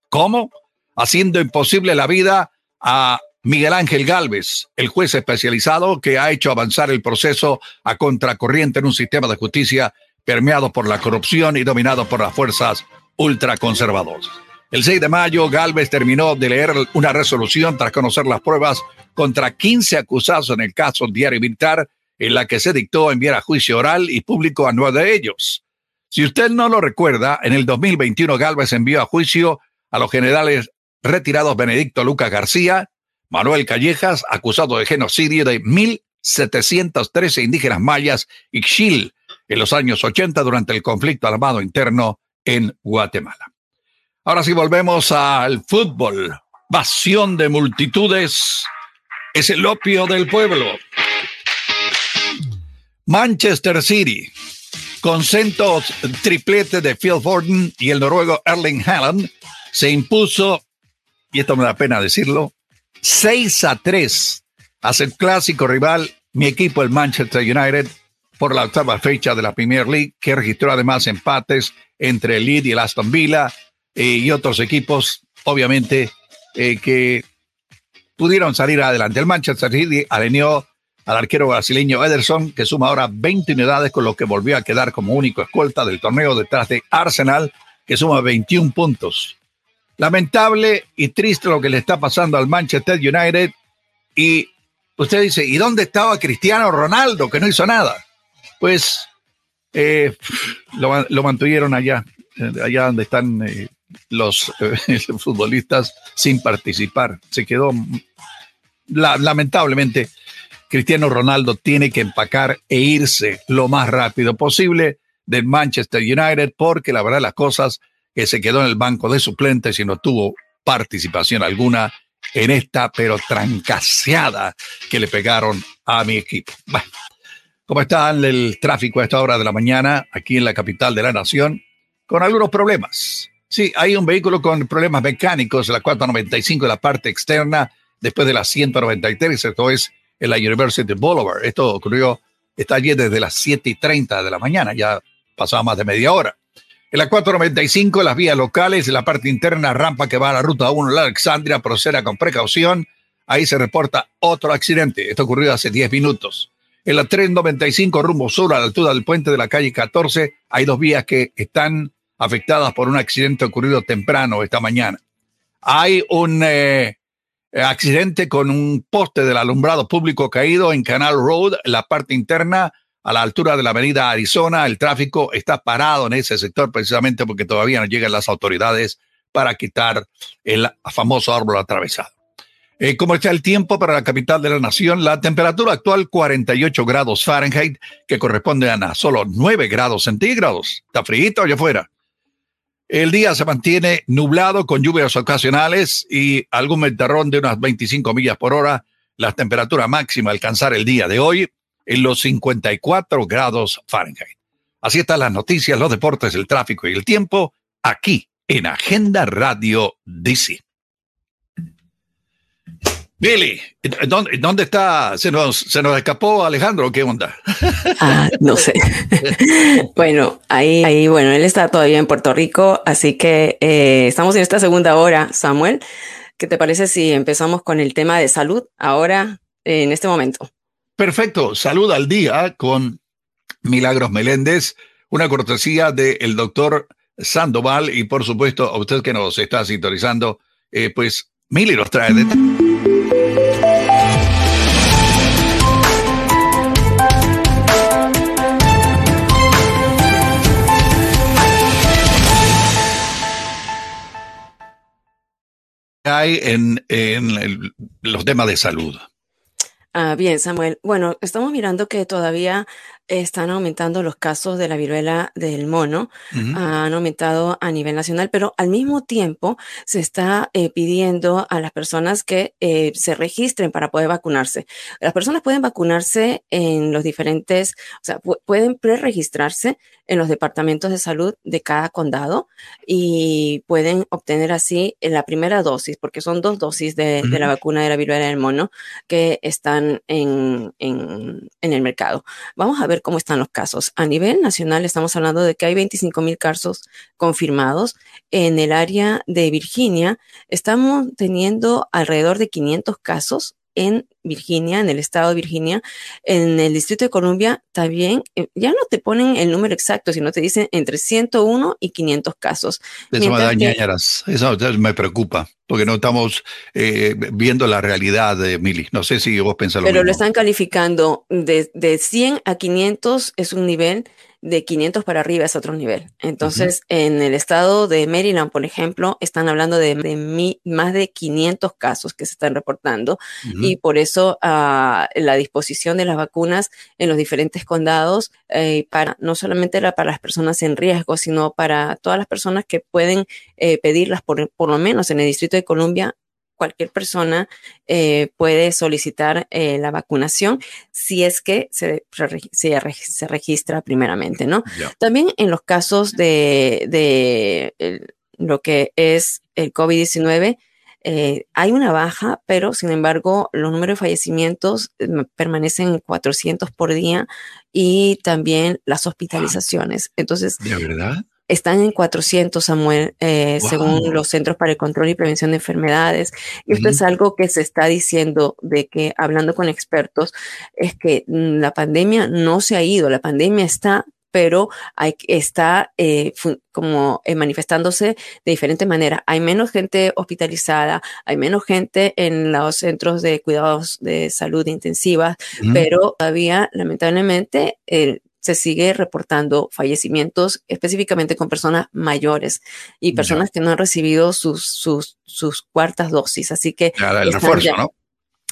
¿Cómo? Haciendo imposible la vida a Miguel Ángel Galvez, el juez especializado que ha hecho avanzar el proceso a contracorriente en un sistema de justicia permeado por la corrupción y dominado por las fuerzas ultraconservadoras. El 6 de mayo, Galvez terminó de leer una resolución tras conocer las pruebas contra 15 acusados en el caso Diario Militar, en la que se dictó enviar a juicio oral y público a nueve de ellos. Si usted no lo recuerda, en el 2021 Galvez envió a juicio a los generales retirados Benedicto Lucas García, Manuel Callejas, acusado de genocidio de 1.713 indígenas mayas y xil en los años 80 durante el conflicto armado interno en Guatemala. Ahora sí volvemos al fútbol. Pasión de multitudes es el opio del pueblo. Manchester City, con centos triplete de Phil Foden y el noruego Erling Haaland, se impuso, y esto me da pena decirlo, 6 a 3 hace el clásico rival, mi equipo, el Manchester United, por la octava fecha de la Premier League, que registró además empates entre el Leeds y el Aston Villa eh, y otros equipos, obviamente, eh, que pudieron salir adelante. El Manchester City alineó al arquero brasileño Ederson, que suma ahora 20 unidades, con lo que volvió a quedar como único escolta del torneo detrás de Arsenal, que suma 21 puntos. Lamentable y triste lo que le está pasando al Manchester United. Y usted dice, ¿y dónde estaba Cristiano Ronaldo, que no hizo nada? Pues eh, lo, mantuvieron allá, eh, allá donde están eh, los [LAUGHS] futbolistas sin participar. Se quedó, lamentablemente, Cristiano Ronaldo tiene que empacar e irse lo más rápido posible del Manchester United porque la verdad las cosas que se quedó en el banco de suplentes y no tuvo participación alguna en esta pero trancaseada que le pegaron a mi equipo. Bueno, ¿cómo está el tráfico a esta hora de la mañana aquí en la capital de la nación? Con algunos problemas. Sí, hay un vehículo con problemas mecánicos, la 495 de la parte externa, después de la 193, esto es en la University Boulevard. Esto ocurrió, está allí desde las 7 y 30 de la mañana, ya pasaba más de media hora. En la 495, las vías locales, en la parte interna, rampa que va a la ruta 1, la Alexandria, proceda con precaución. Ahí se reporta otro accidente. Esto ocurrió hace 10 minutos. En la 395, rumbo sur, a la altura del puente de la calle 14, hay dos vías que están afectadas por un accidente ocurrido temprano esta mañana. Hay un eh, accidente con un poste del alumbrado público caído en Canal Road, la parte interna, a la altura de la avenida Arizona. El tráfico está parado en ese sector precisamente porque todavía no llegan las autoridades para quitar el famoso árbol atravesado. Eh, ¿Cómo está el tiempo para la capital de la nación? La temperatura actual 48 grados Fahrenheit, que corresponde a solo 9 grados centígrados. Está frío allá afuera. El día se mantiene nublado con lluvias ocasionales y algún ventarrón de unas 25 millas por hora. La temperatura máxima alcanzar el día de hoy en los 54 grados Fahrenheit. Así están las noticias, los deportes, el tráfico y el tiempo aquí en Agenda Radio DC. Billy, ¿dónde, ¿dónde, está? ¿Se nos, ¿Se nos escapó Alejandro? ¿Qué onda? Ah, no sé. [LAUGHS] bueno, ahí, ahí, bueno, él está todavía en Puerto Rico, así que eh, estamos en esta segunda hora, Samuel. ¿Qué te parece si empezamos con el tema de salud ahora, en este momento? Perfecto, salud al día con Milagros Meléndez, una cortesía del doctor Sandoval y por supuesto a usted que nos está sintonizando, eh, pues Mili nos trae de... hay en, en los temas de salud? Ah, bien, Samuel. Bueno, estamos mirando que todavía están aumentando los casos de la viruela del mono, han aumentado a nivel nacional, pero al mismo tiempo se está eh, pidiendo a las personas que eh, se registren para poder vacunarse. Las personas pueden vacunarse en los diferentes, o sea, pueden pre-registrarse en los departamentos de salud de cada condado y pueden obtener así la primera dosis, porque son dos dosis de, la vacuna de la viruela del mono que están en, en, en el mercado. Vamos a ver cómo están los casos. A nivel nacional estamos hablando de que hay 25 mil casos confirmados. En el área de Virginia estamos teniendo alrededor de 500 casos en Virginia, en el estado de Virginia, en el Distrito de Columbia, también, eh, ya no te ponen el número exacto, sino te dicen entre 101 y 500 casos. Eso me da Eso me preocupa. porque no estamos eh, viendo la realidad de Mili. No sé si vos pensás lo Pero lo están calificando de, de 100 a 500 es un nivel de 500 para arriba es otro nivel. Entonces, en el estado de Maryland, por ejemplo, están hablando de, más de 500 casos que se están reportando y por eso uh, la disposición de las vacunas en los diferentes condados, eh, para no solamente para las personas en riesgo, sino para todas las personas que pueden eh, pedirlas, por, por lo menos en el Distrito de Columbia, cualquier persona eh, puede solicitar eh, la vacunación si es que se, se, registra primeramente, ¿no? También en los casos de, de lo que es el COVID-19, eh, hay una baja, pero sin embargo los números de fallecimientos permanecen en 400 por día y también las hospitalizaciones. Entonces, ¿de verdad? Están en 400, Samuel, eh, según los Centros para el Control y Prevención de Enfermedades. Y esto es algo que se está diciendo de que, hablando con expertos, es que mm, la pandemia no se ha ido, la pandemia está pero hay, está eh, como eh, manifestándose de diferente manera. Hay menos gente hospitalizada, hay menos gente en los centros de cuidados de salud intensivas, pero todavía, lamentablemente, el se sigue reportando fallecimientos específicamente con personas mayores y personas que no han recibido sus, sus, sus cuartas dosis. Así que el refuerzo, ¿no?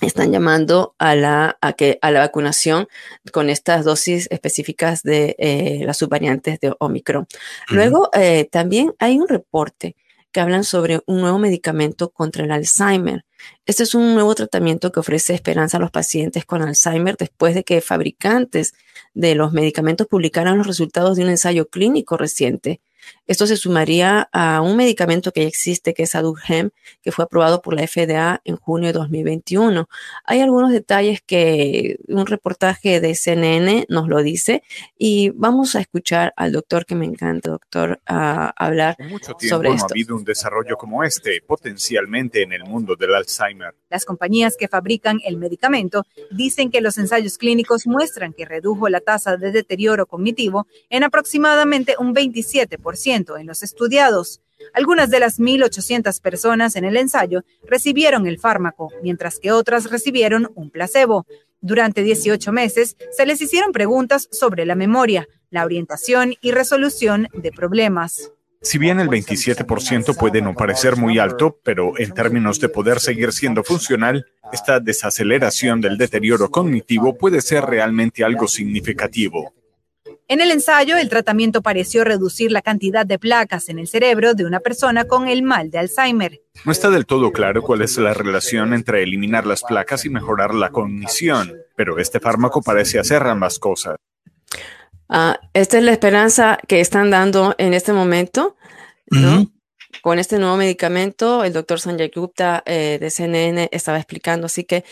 están llamando a la, a que, a la vacunación con estas dosis específicas de eh, las subvariantes de Omicron. Luego, eh, también hay un reporte que hablan sobre un nuevo medicamento contra el Alzheimer. Este es un nuevo tratamiento que ofrece esperanza a los pacientes con Alzheimer después de que fabricantes de los medicamentos publicaran los resultados de un ensayo clínico reciente esto se sumaría a un medicamento que ya existe, que es Aduhem, que fue aprobado por la FDA en junio de 2021. Hay algunos detalles que un reportaje de CNN nos lo dice y vamos a escuchar al doctor que me encanta, doctor, a hablar mucho tiempo sobre esto. ha habido un desarrollo como este, potencialmente en el mundo del Alzheimer. Las compañías que fabrican el medicamento dicen que los ensayos clínicos muestran que redujo la tasa de deterioro cognitivo en aproximadamente un 27% en los estudiados. Algunas de las 1.800 personas en el ensayo recibieron el fármaco, mientras que otras recibieron un placebo. Durante 18 meses se les hicieron preguntas sobre la memoria, la orientación y resolución de problemas. Si bien el 27% puede no parecer muy alto, pero en términos de poder seguir siendo funcional, esta desaceleración del deterioro cognitivo puede ser realmente algo significativo. En el ensayo, el tratamiento pareció reducir la cantidad de placas en el cerebro de una persona con el mal de Alzheimer. No está del todo claro cuál es la relación entre eliminar las placas y mejorar la cognición, pero este fármaco parece hacer ambas cosas. Ah, esta es la esperanza que están dando en este momento, Con este nuevo medicamento, el doctor Sanjay Gupta eh, de CNN estaba explicando, así que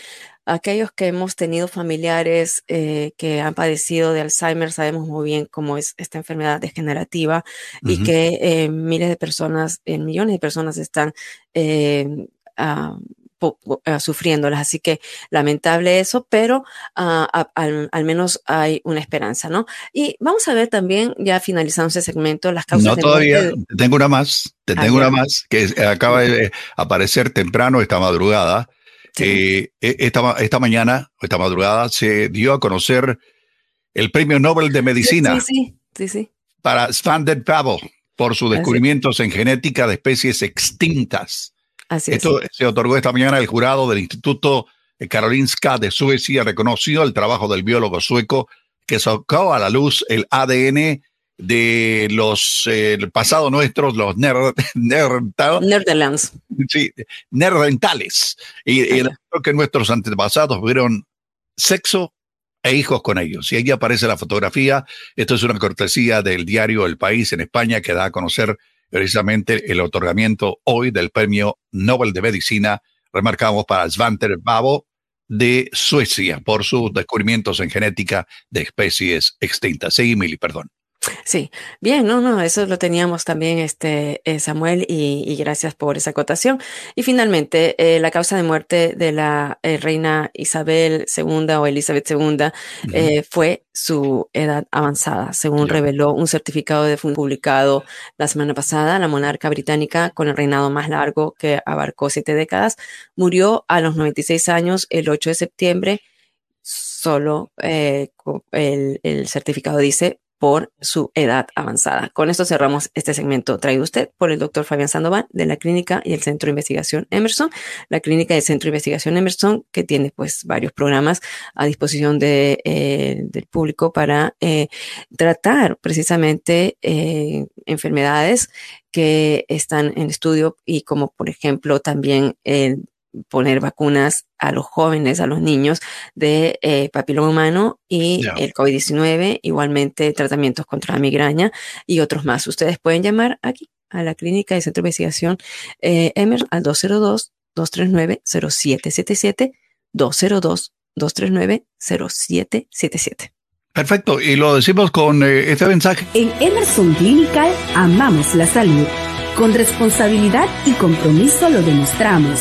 aquellos que hemos tenido familiares eh, que han padecido de Alzheimer sabemos muy bien cómo es esta enfermedad degenerativa y que eh, miles de personas, eh, millones de personas están ah, sufriéndolas. Así que lamentable eso, pero ah, al, menos hay una esperanza, ¿no? Y vamos a ver también, ya finalizando ese segmento, las causas. No, todavía, tengo una más, te tengo una más que acaba de aparecer temprano esta madrugada e, esta, esta mañana, esta madrugada, se dio a conocer el Premio Nobel de Medicina sí, sí, sí, para Svander Pavlo por sus descubrimientos en genética de especies extintas. Así Esto se otorgó esta mañana el jurado del Instituto Karolinska de Suecia, reconoció el trabajo del biólogo sueco que sacó a la luz el ADN de los eh, pasados nuestros, los ner, [LAUGHS] Nerderlands. Sí, nerdentales. Y, y que nuestros antepasados tuvieron sexo e hijos con ellos. Y ahí aparece la fotografía. Esto es una cortesía del diario El País en España que da a conocer precisamente el otorgamiento hoy del premio Nobel de Medicina. Remarcamos para Svante Babo de Suecia por sus descubrimientos en genética de especies extintas. Sí, Mili, perdón. Sí, bien, no, no, eso lo teníamos también, este, eh, Samuel, y, gracias por esa acotación. Y finalmente, eh, la causa de muerte de la eh, reina Isabel II o Elizabeth II fue su edad avanzada, según reveló un certificado de publicado la semana pasada. La monarca británica, con el reinado más largo que abarcó siete décadas, murió a los 96 años el 8 de septiembre. Solo el, el certificado dice por su edad avanzada. Con esto cerramos este segmento traído usted por el doctor Fabián Sandoval de la Clínica y el Centro de Investigación Emerson. La Clínica y el Centro de Investigación Emerson que tiene pues varios programas a disposición eh, del público para eh, tratar precisamente eh, enfermedades que están en estudio y como por ejemplo también el poner vacunas a los jóvenes, a los niños de eh, papiloma humano y el COVID-19, igualmente tratamientos contra la migraña y otros más. Ustedes pueden llamar aquí a la clínica de Centro de Investigación eh, Emer al 202-239-0777, 202-239-0777. Perfecto, y lo decimos con eh, este mensaje. En Emerson Clinical amamos la salud. Con responsabilidad y compromiso lo demostramos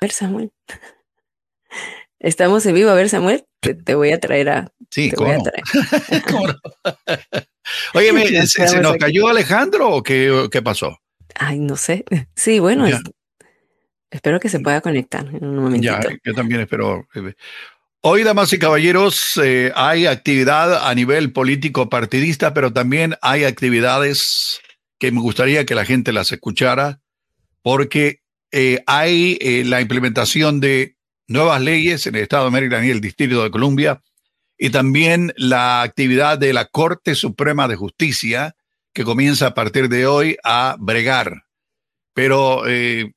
ver, Samuel. Estamos en vivo. A ver, Samuel, te, voy a traer a. Sí, ¿cómo? [LAUGHS] Oye, [LAUGHS] ¿se, nos cayó Alejandro o qué, qué, pasó? Ay, no sé. Sí, bueno, espero que se pueda conectar en un momento. Ya, yo también espero. Eh, hoy, damas y caballeros, eh, hay actividad a nivel político partidista, pero también hay actividades que me gustaría que la gente las escuchara, porque eh, hay eh, la implementación de nuevas leyes en el estado de Maryland y el Distrito de Columbia, y también la actividad de la Corte Suprema de Justicia, que comienza a partir de hoy a bregar. Pero eh,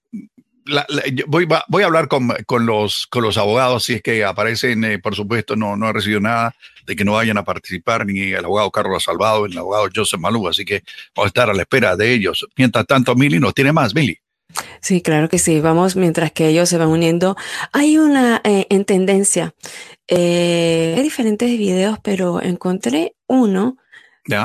voy, voy, a hablar con, los, abogados, si es que aparecen, por supuesto, no, no recibido nada de que no vayan a participar, ni el abogado Carlos Salvado, ni el abogado Joseph Malú, así que vamos a estar a la espera de ellos. Mientras tanto, Mili nos tiene más, Mili. Sí, claro que sí. Vamos, mientras que ellos se van uniendo. Hay una eh, en tendencia. Eh, hay diferentes videos, pero encontré uno.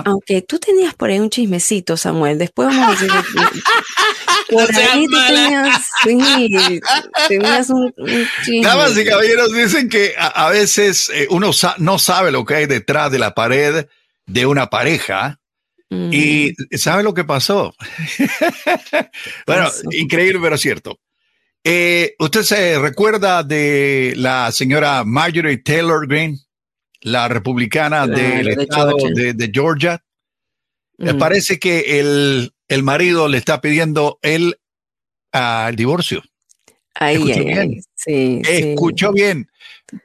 Aunque tú tenías por ahí un chismecito, Samuel. Después vamos a decir. [LAUGHS] por ahí tú tenías, sí, tenías un, chisme. Damas y caballeros dicen que a, veces eh, uno no sabe lo que hay detrás de la pared de una pareja y ¿sabe lo que pasó? [LAUGHS] bueno, increíble, pero cierto. Eh, ¿Usted se recuerda de la señora Marjorie Taylor Greene, la republicana del estado de Georgia? Me parece que el, el, marido le está pidiendo el, uh, el divorcio. Escuchó bien. sí, Escuchó bien.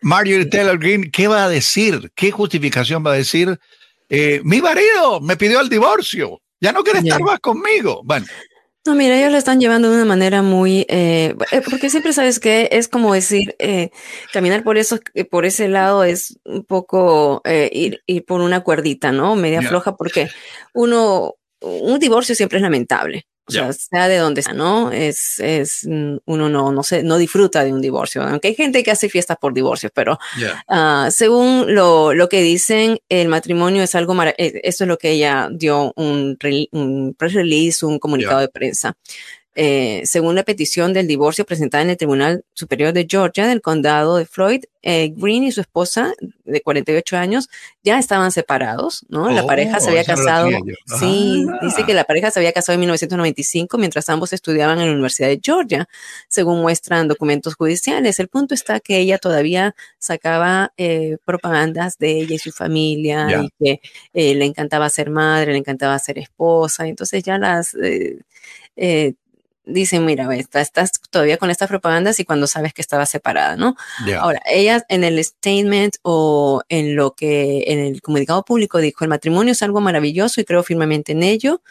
Marjorie Taylor Greene, ¿qué va a decir? ¿Qué justificación va a decir eh, mi marido me pidió el divorcio, ya no quiere estar más conmigo. Bueno. No, mira, ellos lo están llevando de una manera muy, eh, eh, porque siempre sabes que es como decir, caminar por eso, por ese lado es un poco ir, ir, por una cuerdita, ¿no? Media floja, porque uno, un divorcio siempre es lamentable. O sea, sea de donde sea, ¿no? Es, es, mm, uno no, no se, no disfruta de un divorcio, aunque hay gente que hace fiestas por divorcios, pero uh, según lo, lo, que dicen, el matrimonio es algo maravilloso. Eh, eso es lo que ella dio un, un press release, un comunicado de prensa. Eh, según la petición del divorcio presentada en el Tribunal Superior de Georgia del condado de Floyd, eh, Green y su esposa de 48 años ya estaban separados, ¿no? la pareja se había casado, sí, dice que la pareja se había casado en 1995 mientras ambos estudiaban en la Universidad de Georgia, según muestran documentos judiciales. El punto está que ella todavía sacaba eh, propagandas de ella y su familia y que le encantaba ser madre, le encantaba ser esposa, entonces ya las dicen, mira, estás todavía con estas propagandas y cuando sabes que estaba separada, ¿no? Ahora, ella en el statement o en lo que, en el comunicado público dijo, el matrimonio es algo maravilloso y creo firmemente en ello.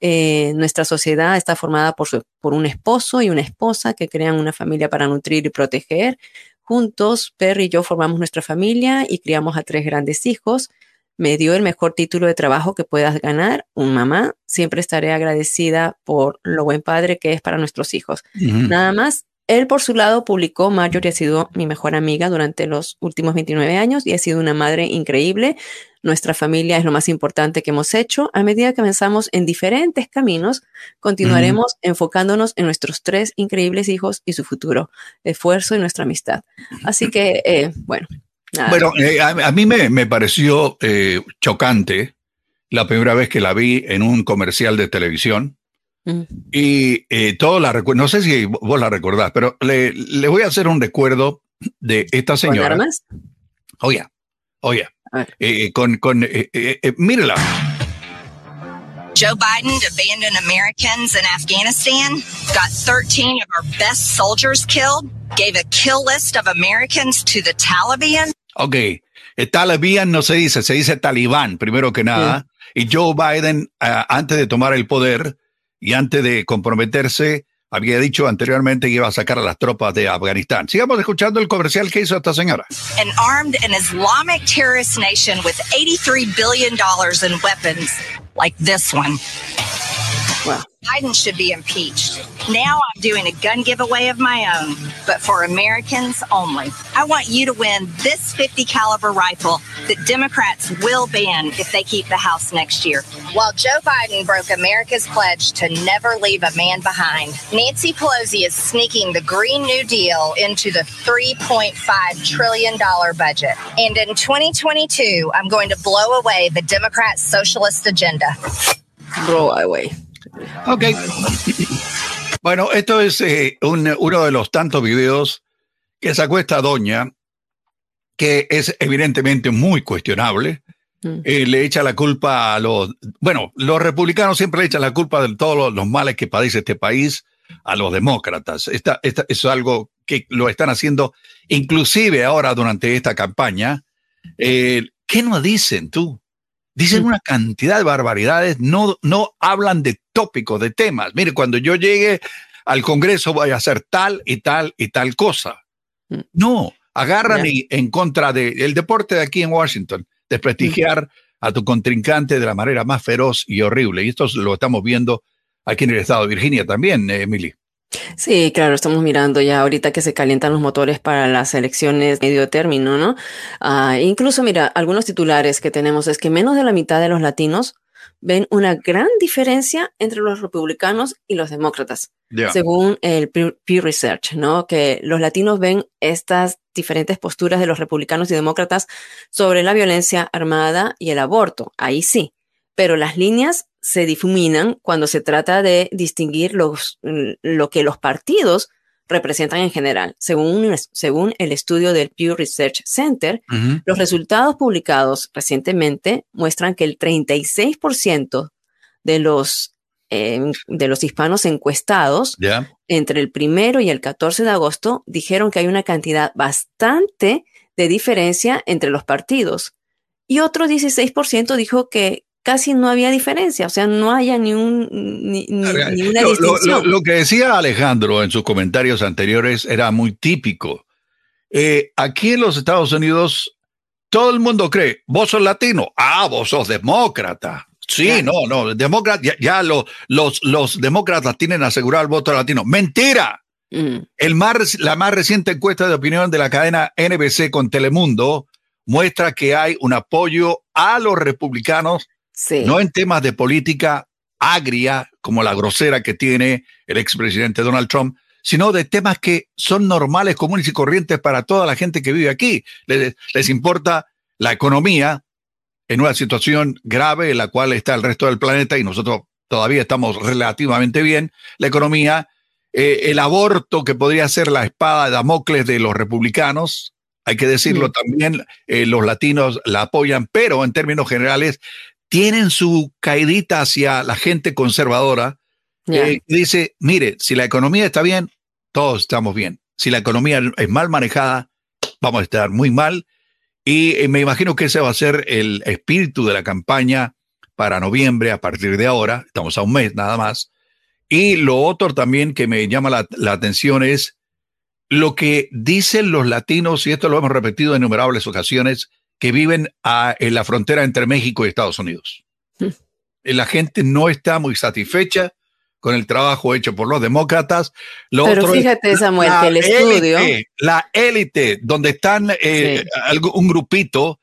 Eh, nuestra sociedad está formada por, por un esposo y una esposa que crean una familia para nutrir y proteger. Juntos, Perry y yo formamos nuestra familia y criamos a tres grandes hijos me dio el mejor título de trabajo que puedas ganar, un mamá. Siempre estaré agradecida por lo buen padre que es para nuestros hijos. Nada más. Él, por su lado, publicó, Marjorie ha sido mi mejor amiga durante los últimos 29 años y ha sido una madre increíble. Nuestra familia es lo más importante que hemos hecho. A medida que avanzamos en diferentes caminos, continuaremos enfocándonos en nuestros tres increíbles hijos y su futuro, esfuerzo y nuestra amistad. Así que, eh, bueno, bueno, eh, a, mí me, pareció eh, chocante la primera vez que la vi en un comercial de televisión. Mm. Y eh, todo la recuerdo, no sé si vos la recordás, pero le, voy a hacer un recuerdo de esta señora. ¿Con armas? Oye, oye, con, con mírela. Joe Biden abandoned Americans in Afghanistan, got 13 of our best soldiers killed, gave a kill list of Americans to the Taliban. Ok, el Taliban no se dice, se dice talibán, primero que nada. Y Joe Biden, uh, antes de tomar el poder y antes de comprometerse, había dicho anteriormente que iba a sacar a las tropas de Afganistán. Sigamos escuchando el comercial que hizo esta señora. An armed and Islamic terrorist nation with 83 billion dollars in weapons like this one. Biden should be impeached. Now I'm doing a gun giveaway of my own, but for Americans only. I want you to win this 50 caliber rifle that Democrats will ban if they keep the House next year. While Joe Biden broke America's pledge to never leave a man behind, Nancy Pelosi is sneaking the Green New Deal into the $3.5 trillion budget. And in 2022, I'm going to blow away the Democrat socialist agenda. Blow away. Ok. Bueno, esto es eh, uno de los tantos videos que sacó esta doña, que es evidentemente muy cuestionable. Mm. Eh, le echa la culpa a los, bueno, los republicanos siempre le echan la culpa de todos los, males que padece este país a los demócratas. Esta, esta, es algo que lo están haciendo inclusive ahora durante esta campaña. Eh, ¿Qué nos dicen tú? Dicen una cantidad de barbaridades, no, no hablan de tópicos, de temas. Mire, cuando yo llegue al Congreso voy a hacer tal y tal y tal cosa. Mm. No, agarran en contra del deporte de aquí en Washington, desprestigiar a tu contrincante de la manera más feroz y horrible. Y esto lo estamos viendo aquí en el estado de Virginia también, Emily. Sí, claro, estamos mirando ya ahorita que se calientan los motores para las elecciones medio término, ¿no? Ah, incluso, mira, algunos titulares que tenemos es que menos de la mitad de los latinos ven una gran diferencia entre los republicanos y los demócratas, según el Pew Research, ¿no? Que los latinos ven estas diferentes posturas de los republicanos y demócratas sobre la violencia armada y el aborto. Ahí sí, pero las líneas se difuminan cuando se trata de distinguir los, lo que los partidos representan en general. Según, según el estudio del Pew Research Center, los resultados publicados recientemente muestran que el 36% de los, em, de los hispanos encuestados entre el primero y el 14 de agosto dijeron que hay una cantidad bastante de diferencia entre los partidos. Y otro 16% dijo que, casi no había diferencia, o sea, no haya ni, un, ni, una distinción. Lo, que decía Alejandro en sus comentarios anteriores era muy típico. Eh, aquí en los Estados Unidos, todo el mundo cree, vos sos latino, ah, vos sos demócrata. Sí, no, no, demócrata, ya, los, los demócratas tienen asegurado el voto latino. Mentira. Mm. El más, la más reciente encuesta de opinión de la cadena NBC con Telemundo muestra que hay un apoyo a los republicanos no en temas de política agria, como la grosera que tiene el expresidente Donald Trump, sino de temas que son normales, comunes y corrientes para toda la gente que vive aquí. Les, les importa la economía en una situación grave en la cual está el resto del planeta y nosotros todavía estamos relativamente bien. La economía, eh, el aborto que podría ser la espada de Damocles de los republicanos, hay que decirlo también, eh, los latinos la apoyan, pero en términos generales tienen su caidita hacia la gente conservadora Eh, dice, mire, si la economía está bien, todos estamos bien. Si la economía es mal manejada, vamos a estar muy mal. Y eh, me imagino que ese va a ser el espíritu de la campaña para noviembre a partir de ahora. Estamos a un mes nada más. Y lo otro también que me llama la, atención es lo que dicen los latinos, y esto lo hemos repetido en innumerables ocasiones, que viven en la frontera entre México y Estados Unidos. Hmm. La gente no está muy satisfecha con el trabajo hecho por los demócratas. Pero fíjate, Samuel, que el estudio. la élite, donde están eh, un grupito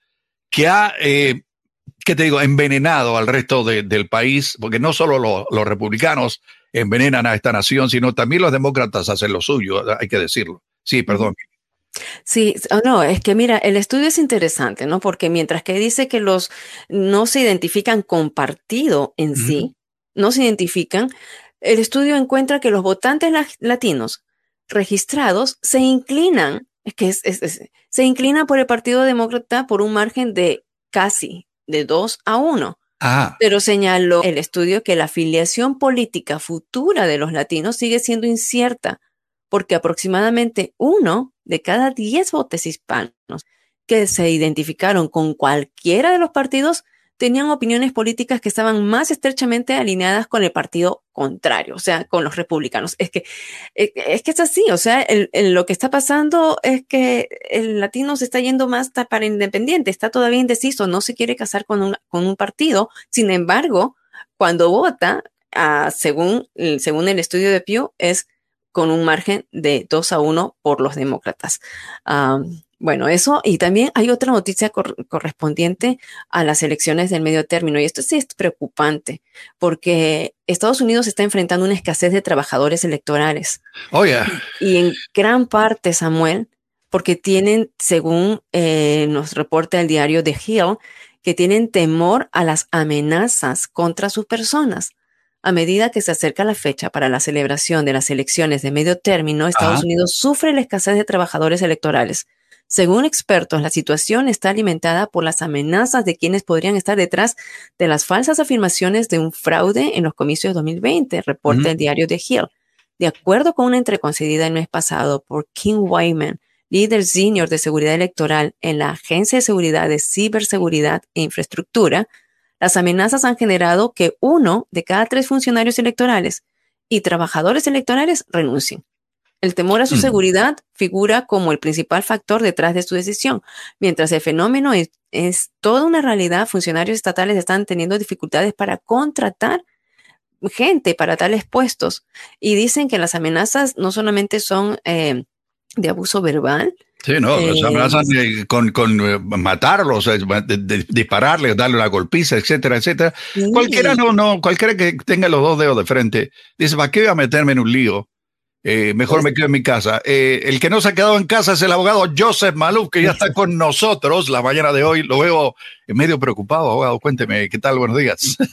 que ha, eh, ¿qué te digo?, envenenado al resto del país, porque no solo los republicanos envenenan a esta nación, sino también los demócratas hacen lo suyo, hay que decirlo. Sí, perdón. Sí, oh, no, es que mira, el estudio es interesante, ¿no? Porque mientras que dice que los no se identifican con partido en sí, no se identifican, el estudio encuentra que los votantes latinos registrados se inclinan, es que se inclinan por el Partido Demócrata por un margen de casi de 2 a 1. Ah. Pero señaló el estudio que la afiliación política futura de los latinos sigue siendo incierta, porque aproximadamente uno de cada 10 votos hispanos que se identificaron con cualquiera de los partidos tenían opiniones políticas que estaban más estrechamente alineadas con el partido contrario, o sea, con los republicanos. Es que eh, es, que es así, o sea, lo que está pasando es que el latino se está yendo más para independiente, está todavía indeciso, no se quiere casar con un, con un partido, sin embargo, cuando vota, ah, según, según el estudio de Pew, es con un margen de 2 a 1 por los demócratas. Bueno, eso, y también hay otra noticia correspondiente a las elecciones del medio término, y esto sí es preocupante, porque Estados Unidos está enfrentando una escasez de trabajadores electorales. Oh, yeah. Y en gran parte, Samuel, porque tienen, según eh, nos reporta el diario The Hill, que tienen temor a las amenazas contra sus personas. A medida que se acerca la fecha para la celebración de las elecciones de medio término, Estados Unidos sufre la escasez de trabajadores electorales. Según expertos, la situación está alimentada por las amenazas de quienes podrían estar detrás de las falsas afirmaciones de un fraude en los comicios de 2020, reporta el diario The Hill. De acuerdo con una entreconcedida el mes pasado por King Wyman, líder senior de seguridad electoral en la Agencia de Seguridad de Ciberseguridad e Infraestructura, las amenazas han generado que uno de cada tres funcionarios electorales y trabajadores electorales renuncien. El temor a su mm. seguridad figura como el principal factor detrás de su decisión. Mientras el fenómeno es, toda una realidad, funcionarios estatales están teniendo dificultades para contratar gente para tales puestos y dicen que las amenazas no solamente son eh, de abuso verbal, Sí, no, eh, amenazas con, con eh, matarlos, dispararles, darle una golpiza, etcétera, etcétera. Cualquiera no, no, cualquiera que tenga los dos dedos de frente, dice, ¿para qué voy a meterme en un lío? Eh, mejor me quedo en mi casa. Eh, el que no se ha quedado en casa es el abogado Joseph Maluf, que ya está con nosotros la mañana de hoy. Lo veo medio preocupado, abogado. Cuénteme, ¿qué tal? Buenos días. [LAUGHS]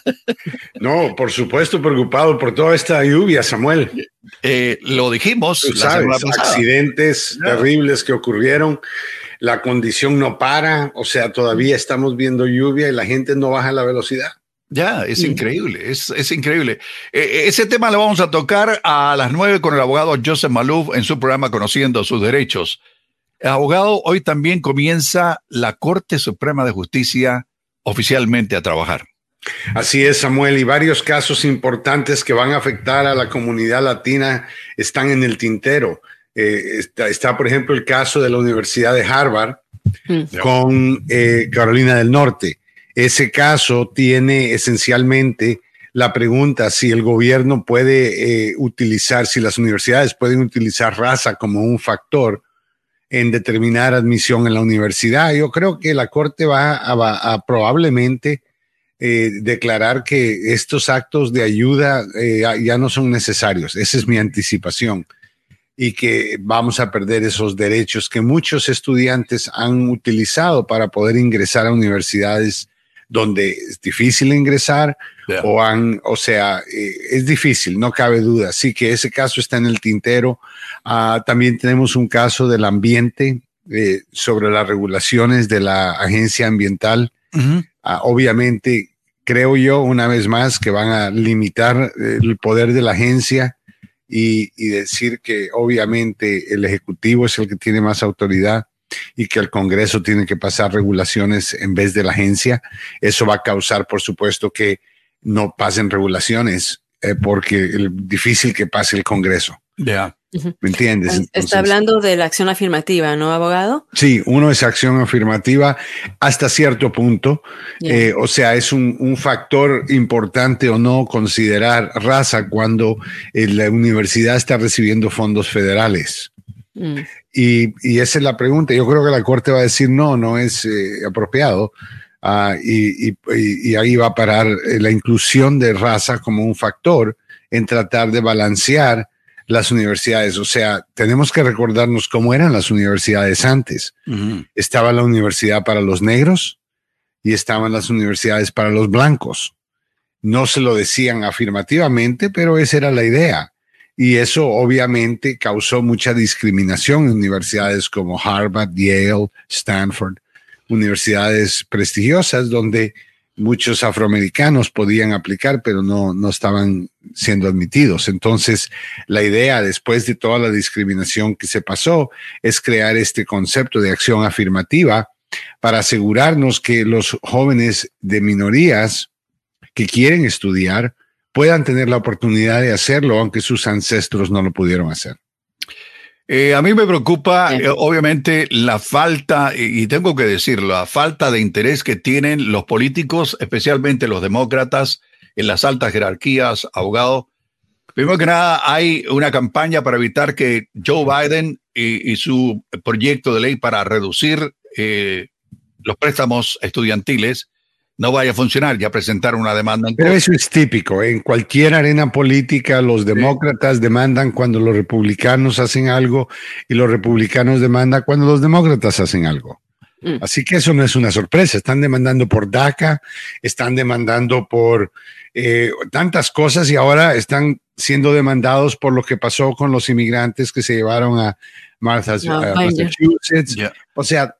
No, por supuesto, preocupado por toda esta lluvia, Samuel. Eh, lo dijimos. accidentes terribles que ocurrieron. La condición no para, o sea, todavía estamos viendo lluvia y la gente no baja la velocidad. Ya, es increíble, es, es increíble. E, e, ese tema lo vamos a tocar a las nueve con el abogado Joseph Malouf en su programa Conociendo sus Derechos. abogado, hoy también comienza la Corte Suprema de Justicia oficialmente a trabajar. Así es, Samuel, y varios casos importantes que van a afectar a la comunidad latina están en el tintero. Eh, está, por ejemplo, el caso de la Universidad de Harvard mm. con eh, Carolina del Norte. Ese caso tiene esencialmente la pregunta si el gobierno puede eh, utilizar, si las universidades pueden utilizar raza como un factor en determinar admisión en la universidad. Yo creo que la Corte va a, probablemente eh, declarar que estos actos de ayuda eh, ya no son necesarios. Esa es mi anticipación. Y que vamos a perder esos derechos que muchos estudiantes han utilizado para poder ingresar a universidades donde es difícil ingresar o han, o sea, eh, es difícil, no cabe duda. Así que ese caso está en el tintero. Ah, también tenemos un caso del ambiente eh, sobre las regulaciones de la agencia ambiental. Ah, obviamente creo yo, una vez más, que van a limitar el poder de la agencia y, y decir que obviamente el Ejecutivo es el que tiene más autoridad y que el Congreso tiene que pasar regulaciones en vez de la agencia. Eso va a causar, por supuesto, que no pasen regulaciones, eh, porque es difícil que pase el Congreso. Ya. ¿Me entiendes? Está hablando de la acción afirmativa, ¿no, abogado? Sí, uno es acción afirmativa hasta cierto punto. Eh, o sea, es un, factor importante o no considerar raza cuando eh, la universidad está recibiendo fondos federales. Mm. Y, esa es la pregunta. Yo creo que la Corte va a decir no, no es eh, apropiado. Ah, y, ahí va a parar la inclusión de raza como un factor en tratar de balancear las universidades. O sea, tenemos que recordarnos cómo eran las universidades antes. Estaba la universidad para los negros y estaban las universidades para los blancos. No se lo decían afirmativamente, pero esa era la idea. Y eso obviamente causó mucha discriminación en universidades como Harvard, Yale, Stanford, universidades prestigiosas donde muchos afroamericanos podían aplicar, pero no, no estaban siendo admitidos. Entonces, la idea, después de toda la discriminación que se pasó, es crear este concepto de acción afirmativa para asegurarnos que los jóvenes de minorías que quieren estudiar puedan tener la oportunidad de hacerlo, aunque sus ancestros no lo pudieron hacer. Eh, a mí me preocupa, eh, obviamente, la falta, y, tengo que decirlo, la falta de interés que tienen los políticos, especialmente los demócratas, en las altas jerarquías, abogado. Primero que nada, hay una campaña para evitar que Joe Biden y, su proyecto de ley para reducir eh, los préstamos estudiantiles no vaya a funcionar. Ya presentaron una demanda. Pero eso es típico. En cualquier arena política, los demócratas demandan cuando los republicanos hacen algo y los republicanos demandan cuando los demócratas hacen algo. Mm. Así que eso no es una sorpresa. Están demandando por DACA, están demandando por eh, tantas cosas y ahora están siendo demandados por lo que pasó con los inmigrantes que se llevaron a, Massachusetts. O sea,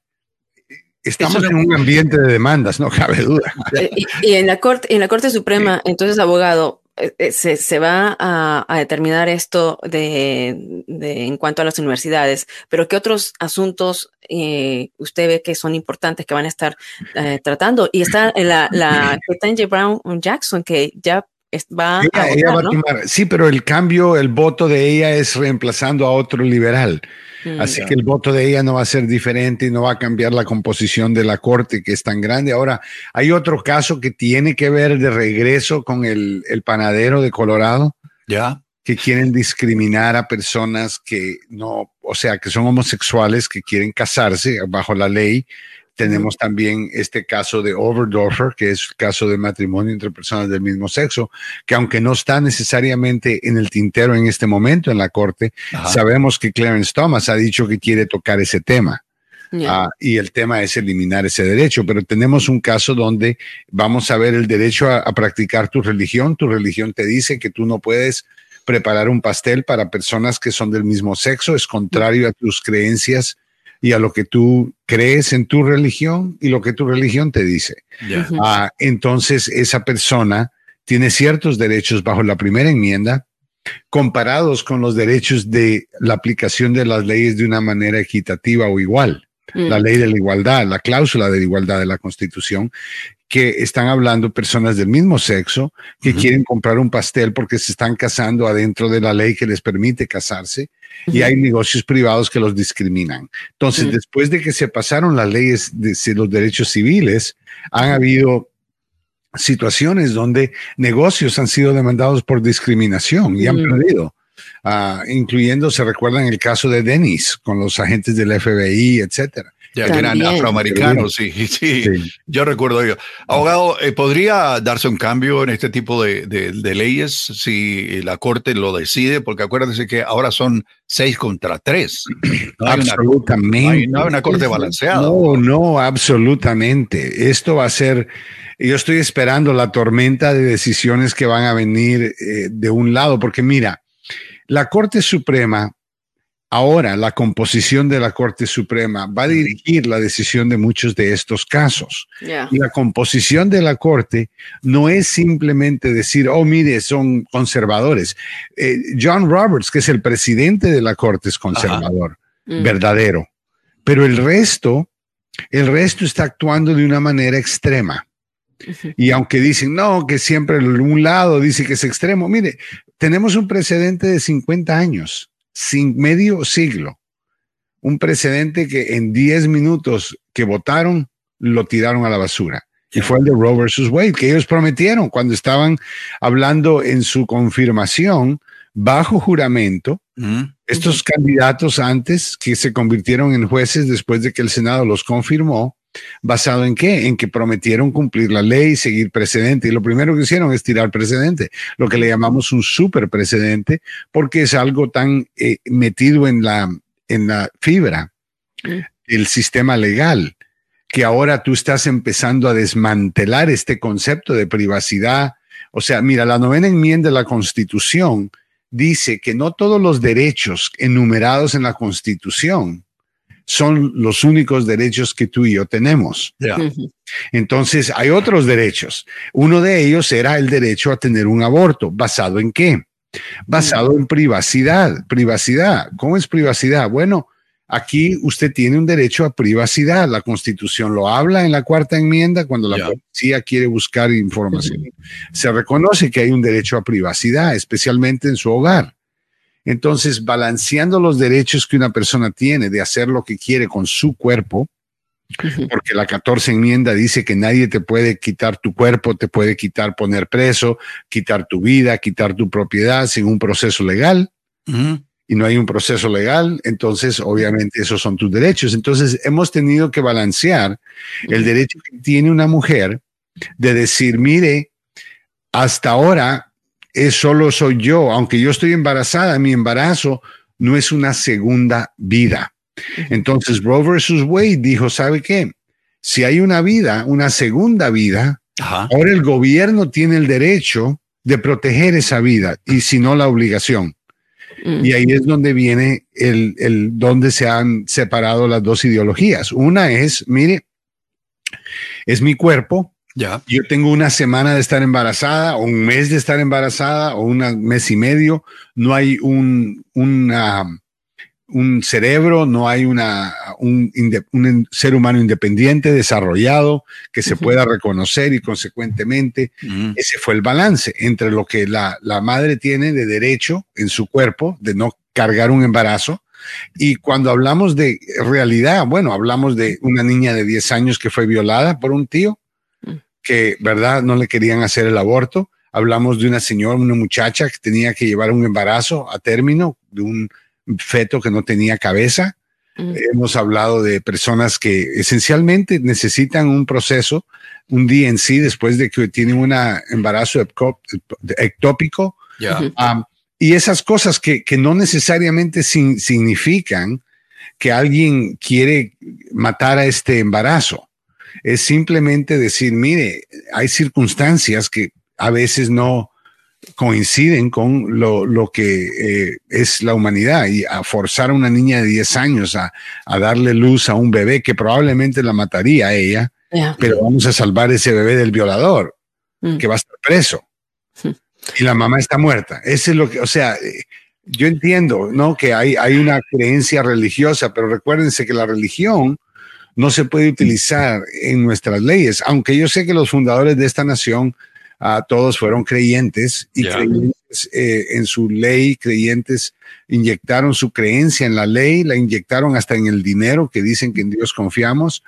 Estamos en un ambiente de demandas, no cabe duda. Eh, y, en la Corte, en la Corte Suprema, entonces, abogado, eh, eh, se, se va a, determinar esto de, en cuanto a las universidades, pero ¿qué otros asuntos usted ve que son importantes que van a estar tratando? Y está la, la Brown Jackson, que ya va, a, Sí, pero el cambio, el voto de ella es reemplazando a otro liberal. Mm, Así que el voto de ella no va a ser diferente y no va a cambiar la composición de la corte que es tan grande. Ahora, hay otro caso que tiene que ver de regreso con el, el panadero de Colorado. Ya. Que quieren discriminar a personas que no, o sea, que son homosexuales, que quieren casarse bajo la ley tenemos también este caso de Overdorfer, que es el caso de matrimonio entre personas del mismo sexo, que aunque no está necesariamente en el tintero en este momento en la corte, sabemos que Clarence Thomas ha dicho que quiere tocar ese tema. Ah, y el tema es eliminar ese derecho, pero tenemos un caso donde vamos a ver el derecho a, a practicar tu religión. Tu religión te dice que tú no puedes preparar un pastel para personas que son del mismo sexo, es contrario a tus creencias y a lo que tú crees en tu religión y lo que tu religión te dice. Ah, entonces esa persona tiene ciertos derechos bajo la primera enmienda comparados con los derechos de la aplicación de las leyes de una manera equitativa o igual. La mm. ley de la igualdad, la cláusula de la igualdad de la Constitución, que están hablando personas del mismo sexo que quieren comprar un pastel porque se están casando adentro de la ley que les permite casarse y hay negocios privados que los discriminan. Entonces, después de que se pasaron las leyes de, los derechos civiles, han habido situaciones donde negocios han sido demandados por discriminación y han perdido. Uh, incluyendo, se recuerdan el caso de Dennis con los agentes del FBI, etcétera. Ya que eran afroamericanos, sí, sí, Yo recuerdo yo. Abogado, eh, ¿podría darse un cambio en este tipo de, de, leyes si la Corte lo decide? Porque acuérdense que ahora son seis contra tres. absolutamente. no, hay, una Corte balanceada. No, no, absolutamente. Esto va a ser. Yo estoy esperando la tormenta de decisiones que van a venir eh, de un lado, porque mira, la Corte Suprema Ahora, la composición de la Corte Suprema va a dirigir la decisión de muchos de estos casos. Y la composición de la Corte no es simplemente decir, oh, mire, son conservadores. Eh, John Roberts, que es el presidente de la Corte, es conservador, mm. verdadero. Pero el resto, el resto está actuando de una manera extrema. Y aunque dicen, no, que siempre un lado dice que es extremo, mire, tenemos un precedente de 50 años sin medio siglo. Un precedente que en 10 minutos que votaron, lo tiraron a la basura. Y fue el de Roe versus Wade, que ellos prometieron cuando estaban hablando en su confirmación bajo juramento. Estos candidatos antes que se convirtieron en jueces después de que el Senado los confirmó, ¿Basado en qué? En que prometieron cumplir la ley, seguir precedente. Y lo primero que hicieron es tirar precedente, lo que le llamamos un super precedente, porque es algo tan eh, metido en la, en la fibra del sistema legal, que ahora tú estás empezando a desmantelar este concepto de privacidad. O sea, mira, la novena enmienda de la Constitución dice que no todos los derechos enumerados en la Constitución son los únicos derechos que tú y yo tenemos. Entonces, hay otros derechos. Uno de ellos era el derecho a tener un aborto. ¿Basado en qué? Basado en privacidad. Privacidad. ¿Cómo es privacidad? Bueno, aquí usted tiene un derecho a privacidad. La Constitución lo habla en la cuarta enmienda cuando la policía quiere buscar información. Se reconoce que hay un derecho a privacidad, especialmente en su hogar. Entonces, balanceando los derechos que una persona tiene de hacer lo que quiere con su cuerpo, porque la 14 enmienda dice que nadie te puede quitar tu cuerpo, te puede quitar poner preso, quitar tu vida, quitar tu propiedad sin un proceso legal. Y no hay un proceso legal, entonces obviamente esos son tus derechos. Entonces hemos tenido que balancear el derecho que tiene una mujer de decir, mire, hasta ahora es solo soy yo, aunque yo estoy embarazada, mi embarazo no es una segunda vida. Entonces Roe versus Wade dijo, ¿sabe qué? Si hay una vida, una segunda vida, ahora el gobierno tiene el derecho de proteger esa vida y si no la obligación. Mm. Y ahí es donde viene el, el, donde se han separado las dos ideologías. Una es, mire, es mi cuerpo, yo tengo una semana de estar embarazada, o un mes de estar embarazada, o un mes y medio. No hay un, un cerebro, no hay una, un, ser humano independiente, desarrollado, que se pueda reconocer y consecuentemente ese fue el balance entre lo que la, la madre tiene de derecho en su cuerpo, de no cargar un embarazo, y cuando hablamos de realidad, bueno, hablamos de una niña de 10 años que fue violada por un tío, que, ¿verdad? No le querían hacer el aborto. Hablamos de una señora, una muchacha que tenía que llevar un embarazo a término de un feto que no tenía cabeza. Mm. Hemos hablado de personas que esencialmente necesitan un proceso, un DNC después de que tienen un embarazo ectópico. y esas cosas que, que no necesariamente significan que alguien quiere matar a este embarazo es simplemente decir, mire, hay circunstancias que a veces no coinciden con lo, que eh, es la humanidad y a forzar a una niña de 10 años a, darle luz a un bebé que probablemente la mataría a ella, pero vamos a salvar ese bebé del violador mm. que va a estar preso mm. y la mamá está muerta. Ese es lo que, o sea, eh, yo entiendo, ¿no? Que hay, hay una creencia religiosa, pero recuérdense que la religión no se puede utilizar en nuestras leyes, aunque yo sé que los fundadores de esta nación uh, todos fueron creyentes y creyentes eh, en su ley, creyentes inyectaron su creencia en la ley, la inyectaron hasta en el dinero, que dicen que en Dios confiamos,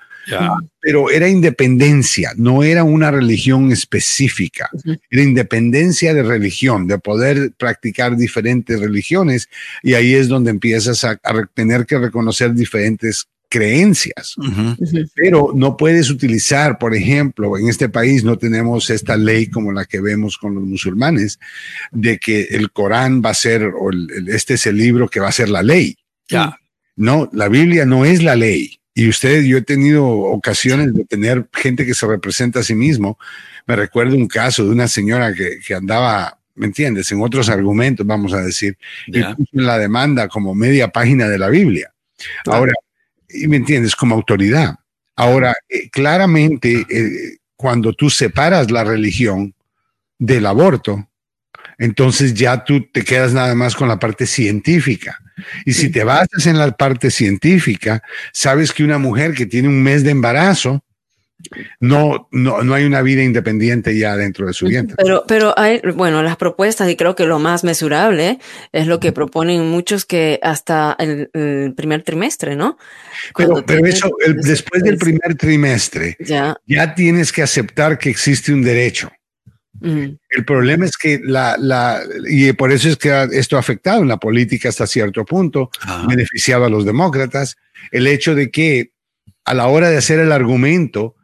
pero era independencia, no era una religión específica, era independencia de religión, de poder practicar diferentes religiones, y ahí es donde empiezas a, a tener que reconocer diferentes creencias, pero no puedes utilizar, por ejemplo, en este país no tenemos esta ley como la que vemos con los musulmanes, de que el Corán va a ser, o este es el libro que va a ser la ley. Ya. No, la Biblia no es la ley. Y usted, yo he tenido ocasiones de tener gente que se representa a sí mismo. Me recuerdo un caso de una señora que, que andaba ¿me entiendes? En otros argumentos, vamos a decir, y en la demanda como media página de la Biblia. Ahora, me entiendes, como autoridad. Ahora, eh, claramente, eh, cuando tú separas la religión del aborto, entonces ya tú te quedas nada más con la parte científica. Y si te basas en la parte científica, sabes que una mujer que tiene un mes de embarazo, no, no, no hay una vida independiente ya dentro de su vientre. Pero, pero hay, bueno, las propuestas, y creo que lo más mesurable es lo que proponen muchos que hasta el, primer trimestre, ¿no? pero, pero eso, después del primer trimestre, ya. ya tienes que aceptar que existe un derecho. El problema es que la, la, y por eso es que esto ha afectado en la política hasta cierto punto, beneficiado a los demócratas, el hecho de que a la hora de hacer el argumento,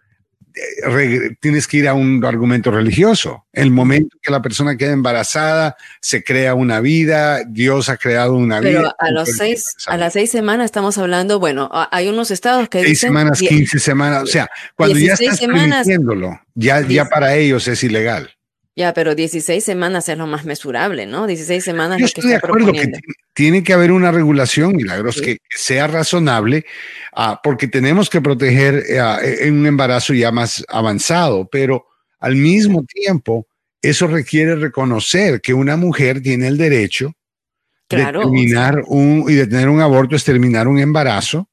tienes que ir a un argumento religioso. El momento que la persona queda embarazada, se crea una vida, Dios ha creado una vida. Pero a, los seis, a las seis semanas estamos hablando, bueno, hay unos estados que seis semanas, quince semanas, o sea, cuando ya estás permitiéndolo, ya, ya para ellos es ilegal. Ya, pero 16 semanas es lo más mesurable, ¿no? 16 semanas. Yo estoy de acuerdo que tiene que haber una regulación, milagros, que sea razonable, uh, porque tenemos que proteger uh, en un embarazo ya más avanzado, pero al mismo tiempo, eso requiere reconocer que una mujer tiene el derecho de terminar un y de tener un aborto es terminar un embarazo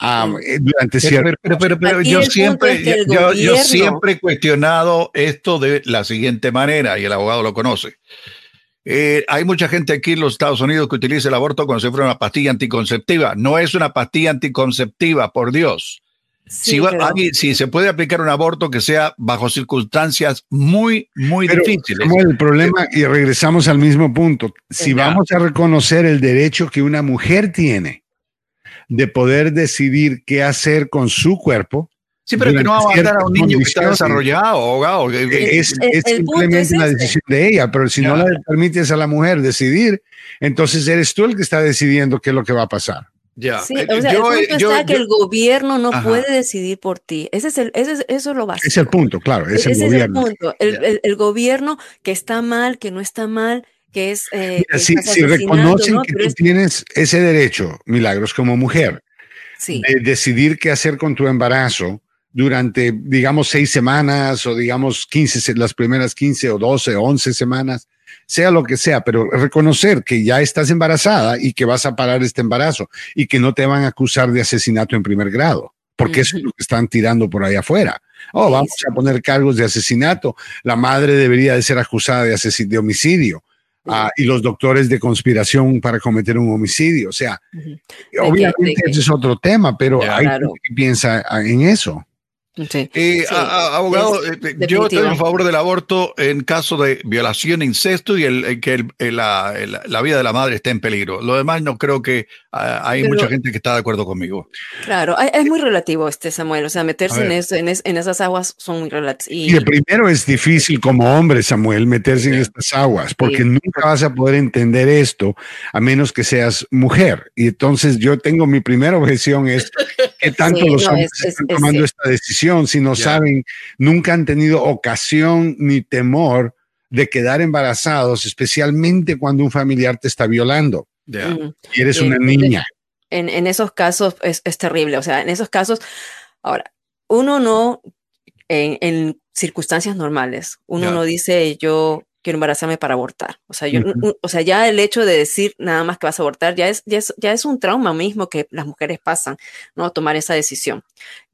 eh, durante cierto pero, pero, pero, yo siempre yo, yo, siempre he cuestionado esto de la siguiente manera y el abogado lo conoce. Eh, hay mucha gente aquí en los Estados Unidos que utiliza el aborto como si fuera una pastilla anticonceptiva. No es una pastilla anticonceptiva por Dios. Si, si, se puede aplicar un aborto que sea bajo circunstancias muy, muy difíciles. el problema, y regresamos al mismo punto, si vamos a reconocer el derecho que una mujer tiene de poder decidir qué hacer con su cuerpo. Sí, pero que no va a matar a un niño que está desarrollado, ahogado. Es, simplemente una decisión de ella, pero si no le permites a la mujer decidir, entonces eres tú el que está decidiendo qué es lo que va a pasar. Ya. Sí, eh, o sea, yo, el punto está que el gobierno no puede decidir por ti. Ese es el, ese es, eso es lo básico. Es el punto, claro. Es el gobierno. Es el, punto. El, el, gobierno que está mal, que no está mal, que es... Eh, si, reconocen que tú tienes ese derecho, Milagros, como mujer, de decidir qué hacer con tu embarazo durante, digamos, seis semanas o digamos 15, las primeras 15 o 12 o 11 semanas, sea lo que sea, pero reconocer que ya estás embarazada y que vas a parar este embarazo y que no te van a acusar de asesinato en primer grado, porque eso es lo que están tirando por ahí afuera. Oh, vamos a poner cargos de asesinato. La madre debería de ser acusada de, de homicidio. Ah, y los doctores de conspiración para cometer un homicidio. O sea, obviamente ese es otro tema, pero hay gente que piensa en eso. Eh, abogado, eh, yo estoy en favor del aborto en caso de violación, incesto y el, que la, vida de la madre esté en peligro. Lo demás no creo que ah, hay mucha gente que está de acuerdo conmigo. Claro, es muy relativo este Samuel, o sea, meterse en, en, esas aguas son muy relativas. Y, el primero es difícil como hombre, Samuel, meterse en estas aguas, porque nunca vas a poder entender esto a menos que seas mujer. Y entonces yo tengo mi primera objeción es [LAUGHS] que tanto los hombres están tomando esta decisión si no saben, nunca han tenido ocasión ni temor de quedar embarazados, especialmente cuando un familiar te está violando. Y eres una niña. En, esos casos es, terrible, o sea, en esos casos, ahora, uno no, en, circunstancias normales, uno no dice yo quiero embarazarme para abortar. O sea, yo, o sea, ya el hecho de decir nada más que vas a abortar ya es, ya es, ya es un trauma mismo que las mujeres pasan, ¿no? Tomar esa decisión.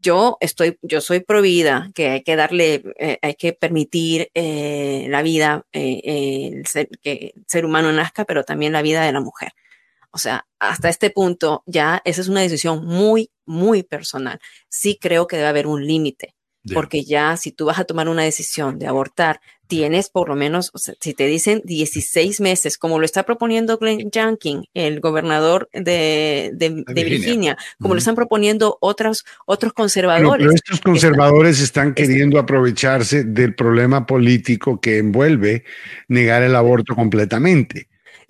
Yo estoy, yo soy prohibida, que hay que darle, eh, hay que permitir eh, la vida, eh, que el ser humano nazca, pero también la vida de la mujer. O sea, hasta este punto ya esa es una decisión muy, muy personal. Sí creo que debe haber un límite porque ya si tú vas a tomar una decisión de abortar, tienes por lo menos, si te dicen 16 meses, como lo está proponiendo Glenn Youngkin, el gobernador de, Virginia, como lo están proponiendo otros, otros conservadores. pero estos conservadores están queriendo aprovecharse del problema político que envuelve negar el aborto completamente.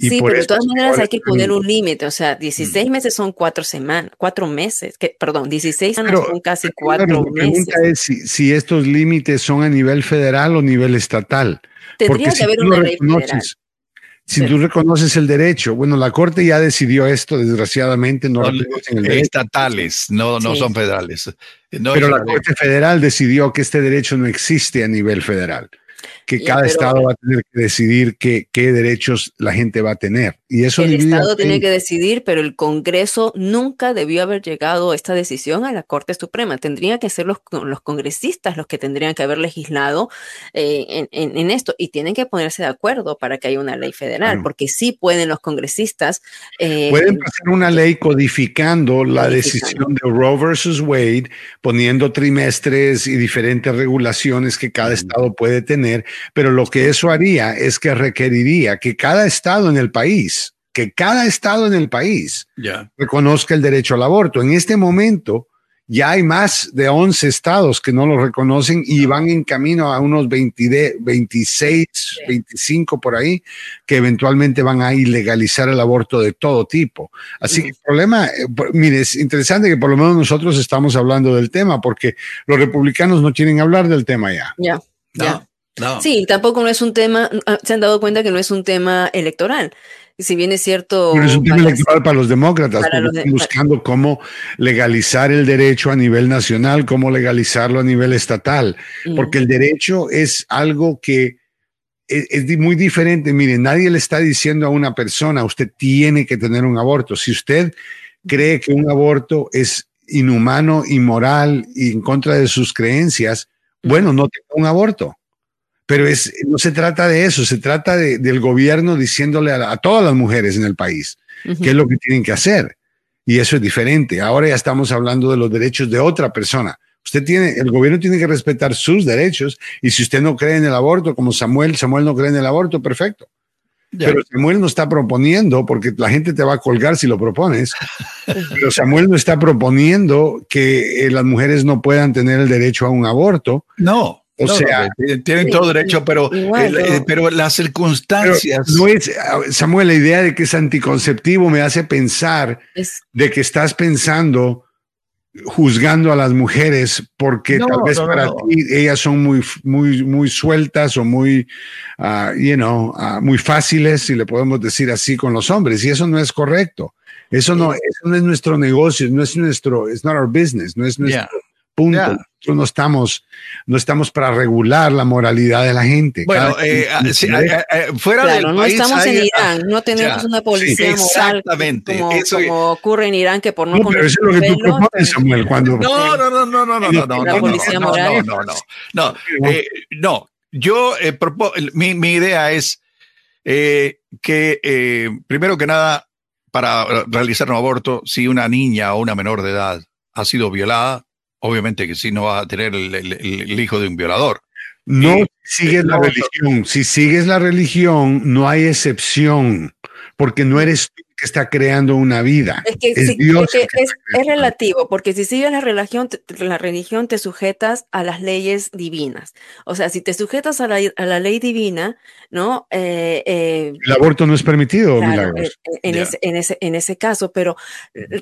Sí, pero de todas maneras hay que poner un límite, o sea, 16 mm. meses son cuatro semanas, cuatro meses, que, perdón, 16 semanas son casi cuatro meses. La pregunta es si, estos límites son a nivel federal o nivel estatal. Tendría que haber una ley federal. Si tú reconoces el derecho, bueno, la Corte ya decidió esto, desgraciadamente no son el derecho. Estatales, no, no son federales. Pero la Corte Federal decidió que este derecho no existe a nivel federal que cada estado va a tener que decidir qué, qué, derechos la gente va a tener. Y eso el estado tiene que decidir, pero el Congreso nunca debió haber llegado a esta decisión a la Corte Suprema. Tendrían que ser los, los congresistas los que tendrían que haber legislado eh, en, en, esto y tienen que ponerse de acuerdo para que haya una ley federal, porque sí pueden los congresistas. Eh, pueden hacer una ley codificando la decisión de Roe versus Wade, poniendo trimestres y diferentes regulaciones que cada estado puede tener pero lo que eso haría es que requeriría que cada estado en el país, que cada estado en el país reconozca el derecho al aborto. En este momento ya hay más de 11 estados que no lo reconocen y van en camino a unos 20, 26, 25 por ahí, que eventualmente van a ilegalizar el aborto de todo tipo. Así que el problema, eh, mire, es interesante que por lo menos nosotros estamos hablando del tema, porque los republicanos no quieren hablar del tema ya. Ya, ya. Sí, tampoco no es un tema, ah, se han dado cuenta que no es un tema electoral. Si bien es cierto. Pero es un tema electoral para los demócratas, están buscando cómo legalizar el derecho a nivel nacional, cómo legalizarlo a nivel estatal, mm. porque el derecho es algo que es, es, muy diferente. Mire, nadie le está diciendo a una persona, usted tiene que tener un aborto. Si usted cree que un aborto es inhumano, inmoral y en contra de sus creencias, bueno, no tenga un aborto. Pero es, no se trata de eso, se trata del gobierno diciéndole a, todas las mujeres en el país qué es lo que tienen que hacer. Y eso es diferente. Ahora ya estamos hablando de los derechos de otra persona. Usted tiene, el gobierno tiene que respetar sus derechos y si usted no cree en el aborto, como Samuel, Samuel no cree en el aborto, perfecto. Pero Samuel no está proponiendo, porque la gente te va a colgar si lo propones, [LAUGHS] pero Samuel no está proponiendo que eh, las mujeres no puedan tener el derecho a un aborto. No. O sea, tienen todo derecho, pero, eh, pero las circunstancias. no es, Samuel, la idea de que es anticonceptivo me hace pensar de que estás pensando juzgando a las mujeres porque tal vez para ti ellas son muy muy muy sueltas o muy uh, you know uh, muy fáciles si le podemos decir así con los hombres y eso no es correcto. Eso no eso no es nuestro negocio no es nuestro it's not our business no es nuestro Punto. No estamos, no estamos para regular la moralidad de la gente. Bueno, eh, eh, eh, fuera del no estamos en Irán, no tenemos una policía moral exactamente, como, como, ocurre en Irán que por no, no pero eso es lo que tú propones, Samuel, cuando no, no, no, no, no, no, no, no, no, no, no, no, no, yo mi, mi idea es que primero que nada para realizar un aborto, si una niña o una menor de edad ha sido violada, obviamente que sí no va a tener el, hijo de un violador. No sigues la religión. Si sigues la religión, no hay excepción, porque no eres tú que está creando una vida. Es que, es, Dios es, es, relativo, porque si sigues la religión, te, la religión te sujetas a las leyes divinas. O sea, si te sujetas a la, a la ley divina, ¿no? Eh, eh, el aborto no es permitido, milagros. Eh, en, ese, en, ese, en ese caso, pero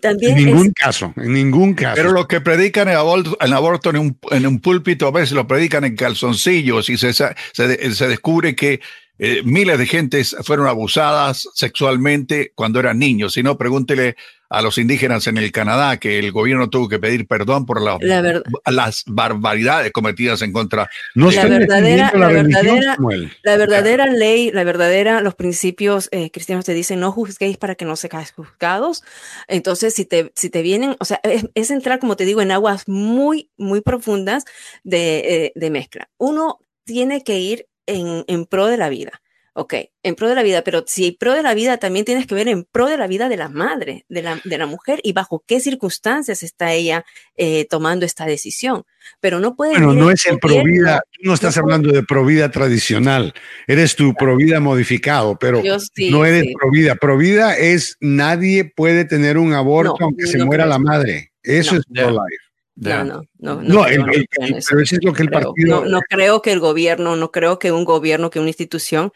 también. En ningún caso, en ningún caso. Pero lo que predican el aborto, el aborto en, un, en un púlpito, a veces lo predican en calzoncillos y se, se, se descubre que eh, miles de gentes fueron abusadas sexualmente cuando eran niños. Si no, pregúntele a los indígenas en el Canadá que el gobierno tuvo que pedir perdón por las barbaridades cometidas en contra no la verdadera, la, verdadera, la verdadera ley, la verdadera, los principios eh, cristianos te dicen no juzguéis para que no seáis juzgados. Entonces, si te, si te vienen, o sea, es, entrar, como te digo, en aguas muy, muy profundas de, eh, de mezcla. Uno tiene que ir en, pro de la vida. Ok, en pro de la vida, pero si pro de la vida también tienes que ver en pro de la vida de la madre, de la, de la mujer y bajo qué circunstancias está ella eh, tomando esta decisión. Pero no puede. Bueno, no es en pro vida, tú no estás hablando de pro vida tradicional, eres tu pro vida modificado, pero no eres pro vida. Pro vida es nadie puede tener un aborto aunque se muera la madre. Eso es pro life. No, no, no. No, pero eso es lo que el partido. No, creo que el gobierno, no creo que un gobierno, que una institución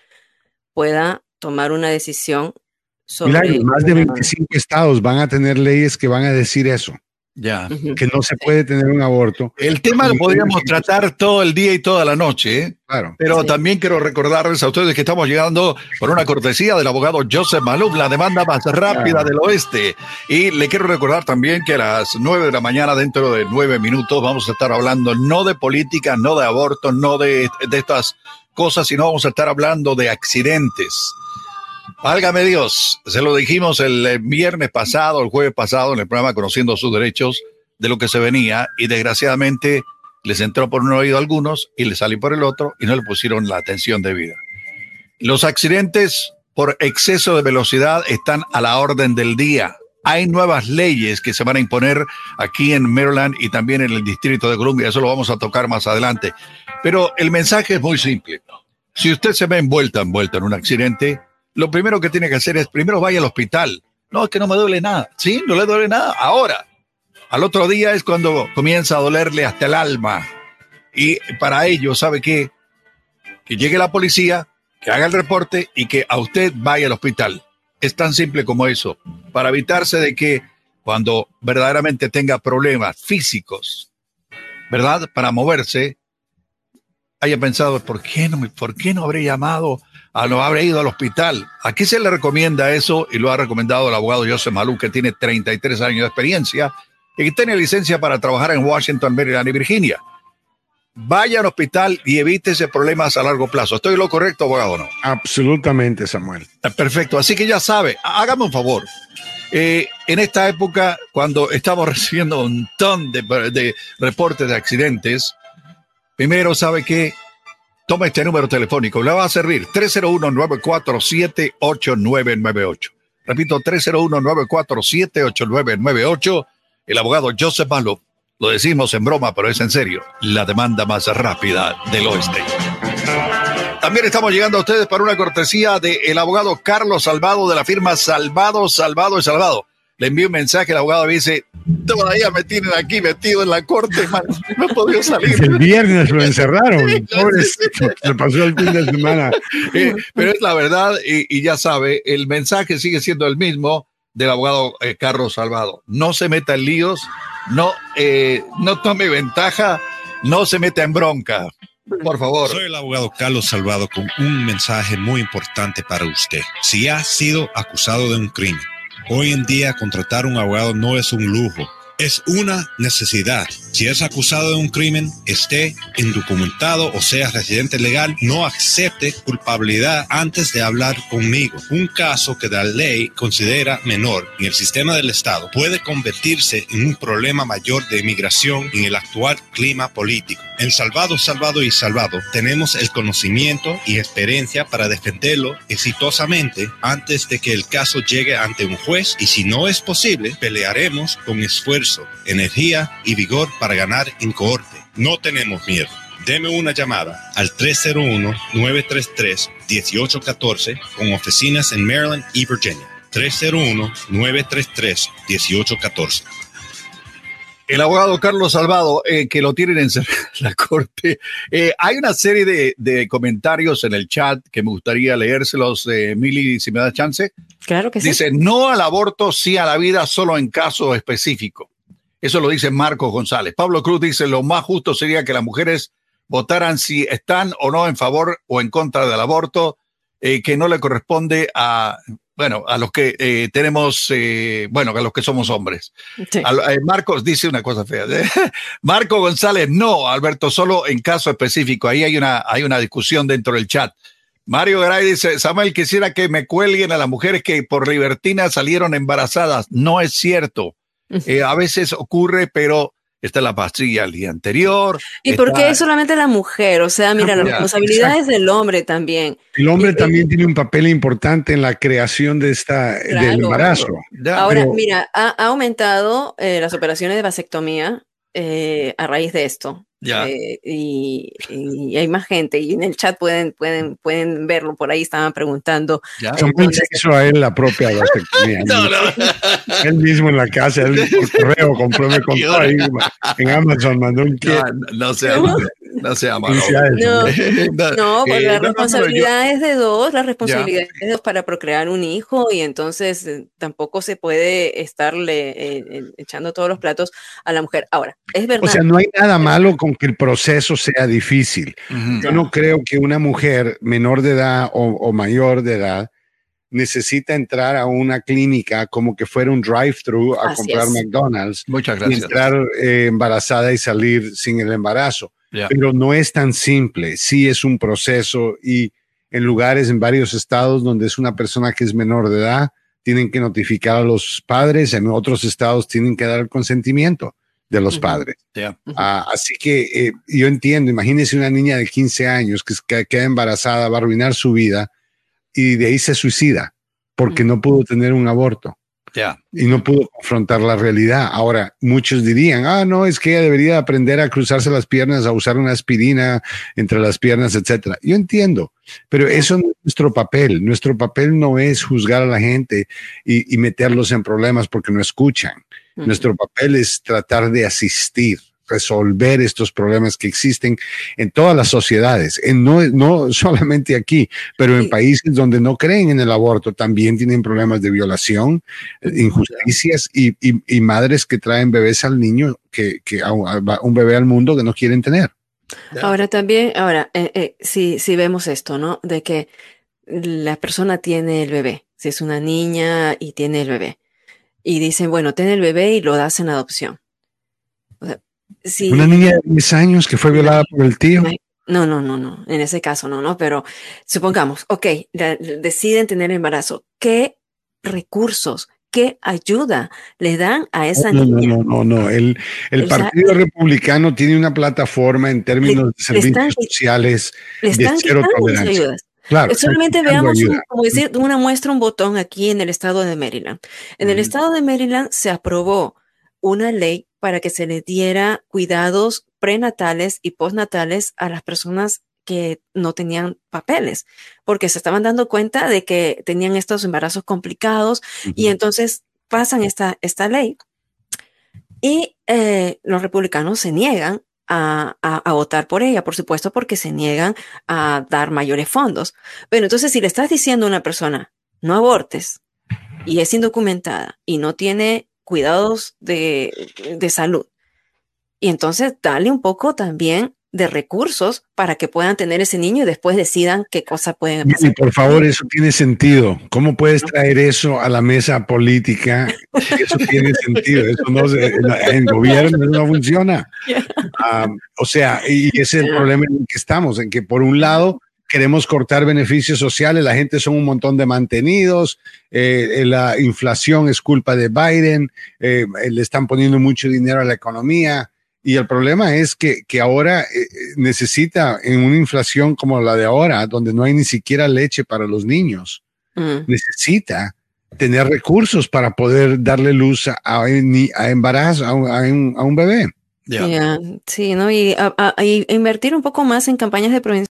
pueda tomar una decisión sobre... más de 25 estados van a tener leyes que van a decir eso. Ya. Que no se puede tener un aborto. El tema lo podríamos tratar todo el día y toda la noche, ¿eh? Claro. Pero también quiero recordarles a ustedes que estamos llegando por una cortesía del abogado Joseph Maluf, la demanda más rápida del oeste. Y le quiero recordar también que a las nueve de la mañana, dentro de nueve minutos, vamos a estar hablando no de política, no de aborto, no de, de estas cosas, sino vamos a estar hablando de accidentes Válgame Dios, se lo dijimos el viernes pasado, el jueves pasado en el programa Conociendo sus Derechos de lo que se venía y desgraciadamente les entró por un oído a algunos y les salió por el otro y no le pusieron la atención debida. Los accidentes por exceso de velocidad están a la orden del día. Hay nuevas leyes que se van a imponer aquí en Maryland y también en el Distrito de Columbia. Eso lo vamos a tocar más adelante. Pero el mensaje es muy simple. Si usted se ve envuelta, envuelta en un accidente, lo primero que tiene que hacer es primero vaya al hospital. No, es que no me duele nada. Sí, no le duele nada. Ahora, al otro día es cuando comienza a dolerle hasta el alma. Y para ello, ¿sabe qué? Que llegue la policía, que haga el reporte y que a usted vaya al hospital. Es tan simple como eso. Para evitarse de que cuando verdaderamente tenga problemas físicos, ¿verdad? Para moverse, haya pensado, ¿por qué no, por qué no habré llamado a no haber ido al hospital. Aquí se le recomienda eso y lo ha recomendado el abogado Joseph Malou, que tiene 33 años de experiencia y que tiene licencia para trabajar en Washington, Maryland y Virginia. Vaya al hospital y evítese problemas a largo plazo. ¿Estoy lo correcto, abogado, no? Absolutamente, Samuel. Eh, perfecto. Así que ya sabe, hágame un favor. Eh, en esta época, cuando estamos [LAUGHS] recibiendo un montón de, de reportes de accidentes, primero sabe que Toma este número telefónico, le va a servir 301-947-8998. Repito, 301-947-8998. El abogado Joseph Malo, lo decimos en broma, pero es en serio, la demanda más rápida del oeste. También estamos llegando a ustedes para una cortesía del abogado Carlos Salvado de la firma Salvado, Salvado y Salvado le envío un mensaje, el abogado me dice, todavía me tienen aquí metido en la corte, no he podido salir. El viernes lo [LAUGHS] encerraron, se pasó el fin de semana. [LAUGHS] Eh, pero es la verdad, y, ya sabe, el mensaje sigue siendo el mismo del abogado eh, Carlos Salvado. No se meta en líos, no, eh, no tome ventaja, no se meta en bronca. Por favor. Soy el abogado Carlos Salvado con un mensaje muy importante para usted. Si ha sido acusado de un crimen, Hoy en día contratar un abogado no es un lujo, es una necesidad. Si es acusado de un crimen, esté indocumentado o sea residente legal, no acepte culpabilidad antes de hablar conmigo. Un caso que la ley considera menor en el sistema del Estado puede convertirse en un problema mayor de inmigración en el actual clima político. En Salvado, Salvado y Salvado tenemos el conocimiento y experiencia para defenderlo exitosamente antes de que el caso llegue ante un juez y si no es posible, pelearemos con esfuerzo, energía y vigor para ganar en cohorte. No tenemos miedo. Deme una llamada al 301-933-1814 con oficinas en Maryland y Virginia. 301-933-1814. El abogado Carlos Salvado, eh, que lo tienen en la corte. Eh, hay una serie de, comentarios en el chat que me gustaría leérselos, eh, Mili, si me da chance. Claro que sí. Dice, no al aborto, sí a la vida, solo en caso específico. Eso lo dice Marcos González. Pablo Cruz dice, lo más justo sería que las mujeres votaran si están o no en favor o en contra del aborto, eh, que no le corresponde a, bueno, a los que eh, tenemos, eh, bueno, a los que somos hombres. Marcos dice una cosa fea. [LAUGHS] Marco González, no, Alberto, solo en caso específico. Ahí hay una, hay una discusión dentro del chat. Mario Garay dice, Samuel, quisiera que me cuelguen a las mujeres que por libertina salieron embarazadas. No es cierto. Eh, a veces ocurre, pero está la pastilla el día anterior. ¿Y por qué es solamente la mujer? O sea, mira, la responsabilidad es del hombre también. El hombre también tiene un papel importante en la creación de esta, del embarazo. Ahora, mira, ha, aumentado eh, las operaciones de vasectomía eh, a raíz de esto. Eh, y, hay más gente y en el chat pueden, pueden, pueden verlo, por ahí estaban preguntando. Se hizo a él la propia [LAUGHS] no, no. Él mismo en la casa, él por correo compró, me [LAUGHS] compró ahí en Amazon, mandó un kit. No, no sé. [LAUGHS] no. No, pues la responsabilidad es de dos, la responsabilidad es de dos para procrear un hijo y entonces eh, tampoco se puede estarle eh, echando todos los platos a la mujer. Ahora, es verdad. O sea, no hay nada malo con que el proceso sea difícil. Yo no creo que una mujer menor de edad o mayor de edad necesita entrar a una clínica como que fuera un drive-thru a comprar McDonald's. Muchas gracias. Y entrar eh, embarazada y salir sin el embarazo. Pero no es tan simple. Sí es un proceso y en lugares, en varios estados donde es una persona que es menor de edad, tienen que notificar a los padres. En otros estados tienen que dar el consentimiento de los padres. Ah, así que eh, yo entiendo, imagínese una niña de 15 años que queda embarazada, va a arruinar su vida y de ahí se suicida porque no pudo tener un aborto. Y no pudo confrontar la realidad. Ahora, muchos dirían, ah, no, es que ella debería aprender a cruzarse las piernas, a usar una aspirina entre las piernas, etcétera. Yo entiendo, pero eso no es nuestro papel. Nuestro papel no es juzgar a la gente y, meterlos en problemas porque no escuchan. Nuestro papel es tratar de asistir resolver estos problemas que existen en todas las sociedades, en no, no [LAUGHS] solamente aquí, pero en países donde no creen en el aborto también tienen problemas de violación, injusticias y, y, madres que traen bebés al niño, que, que un bebé al mundo que no quieren tener. Ahora también, ahora, eh, eh, si, si vemos esto, ¿no? De que la persona tiene el bebé, si es una niña y tiene el bebé, y dicen, bueno, tiene el bebé y lo das en adopción. O sea, una niña de 10 años que fue violada por el tío. No, no, no, no. En ese caso no, no. Pero supongamos, ok, deciden tener embarazo. ¿Qué recursos, qué ayuda le dan a esa niña? No, no, no, El, el Partido Republicano tiene una plataforma en términos de servicios sociales de cero tolerancia. Claro, Solamente veamos, como decir, una muestra, un botón aquí en el estado de Maryland. En el estado de Maryland se aprobó una ley para que se le diera cuidados prenatales y postnatales a las personas que no tenían papeles, porque se estaban dando cuenta de que tenían estos embarazos complicados y entonces pasan esta, esta ley y eh, los republicanos se niegan a, a, votar por ella, por supuesto, porque se niegan a dar mayores fondos. Pero entonces, si le estás diciendo a una persona, no abortes, y es indocumentada y no tiene cuidados de, de salud. Y entonces dale un poco también de recursos para que puedan tener ese niño y después decidan qué cosa pueden hacer. Y por favor, eso tiene sentido. ¿Cómo puedes traer eso a la mesa política? Eso tiene sentido. Eso no se, en gobierno no funciona. [LAUGHS] Ah, o sea, y ese es el problema en el que estamos, en que por un lado queremos cortar beneficios sociales, la gente son un montón de mantenidos, eh, eh, la inflación es culpa de Biden, eh, le están poniendo mucho dinero a la economía. Y el problema es que, que ahora necesita, en una inflación como la de ahora, donde no hay ni siquiera leche para los niños, mm. necesita tener recursos para poder darle luz a, a, embarazo, a un, a un, bebé. Sí, ¿no? Y, invertir un poco más en campañas de prevención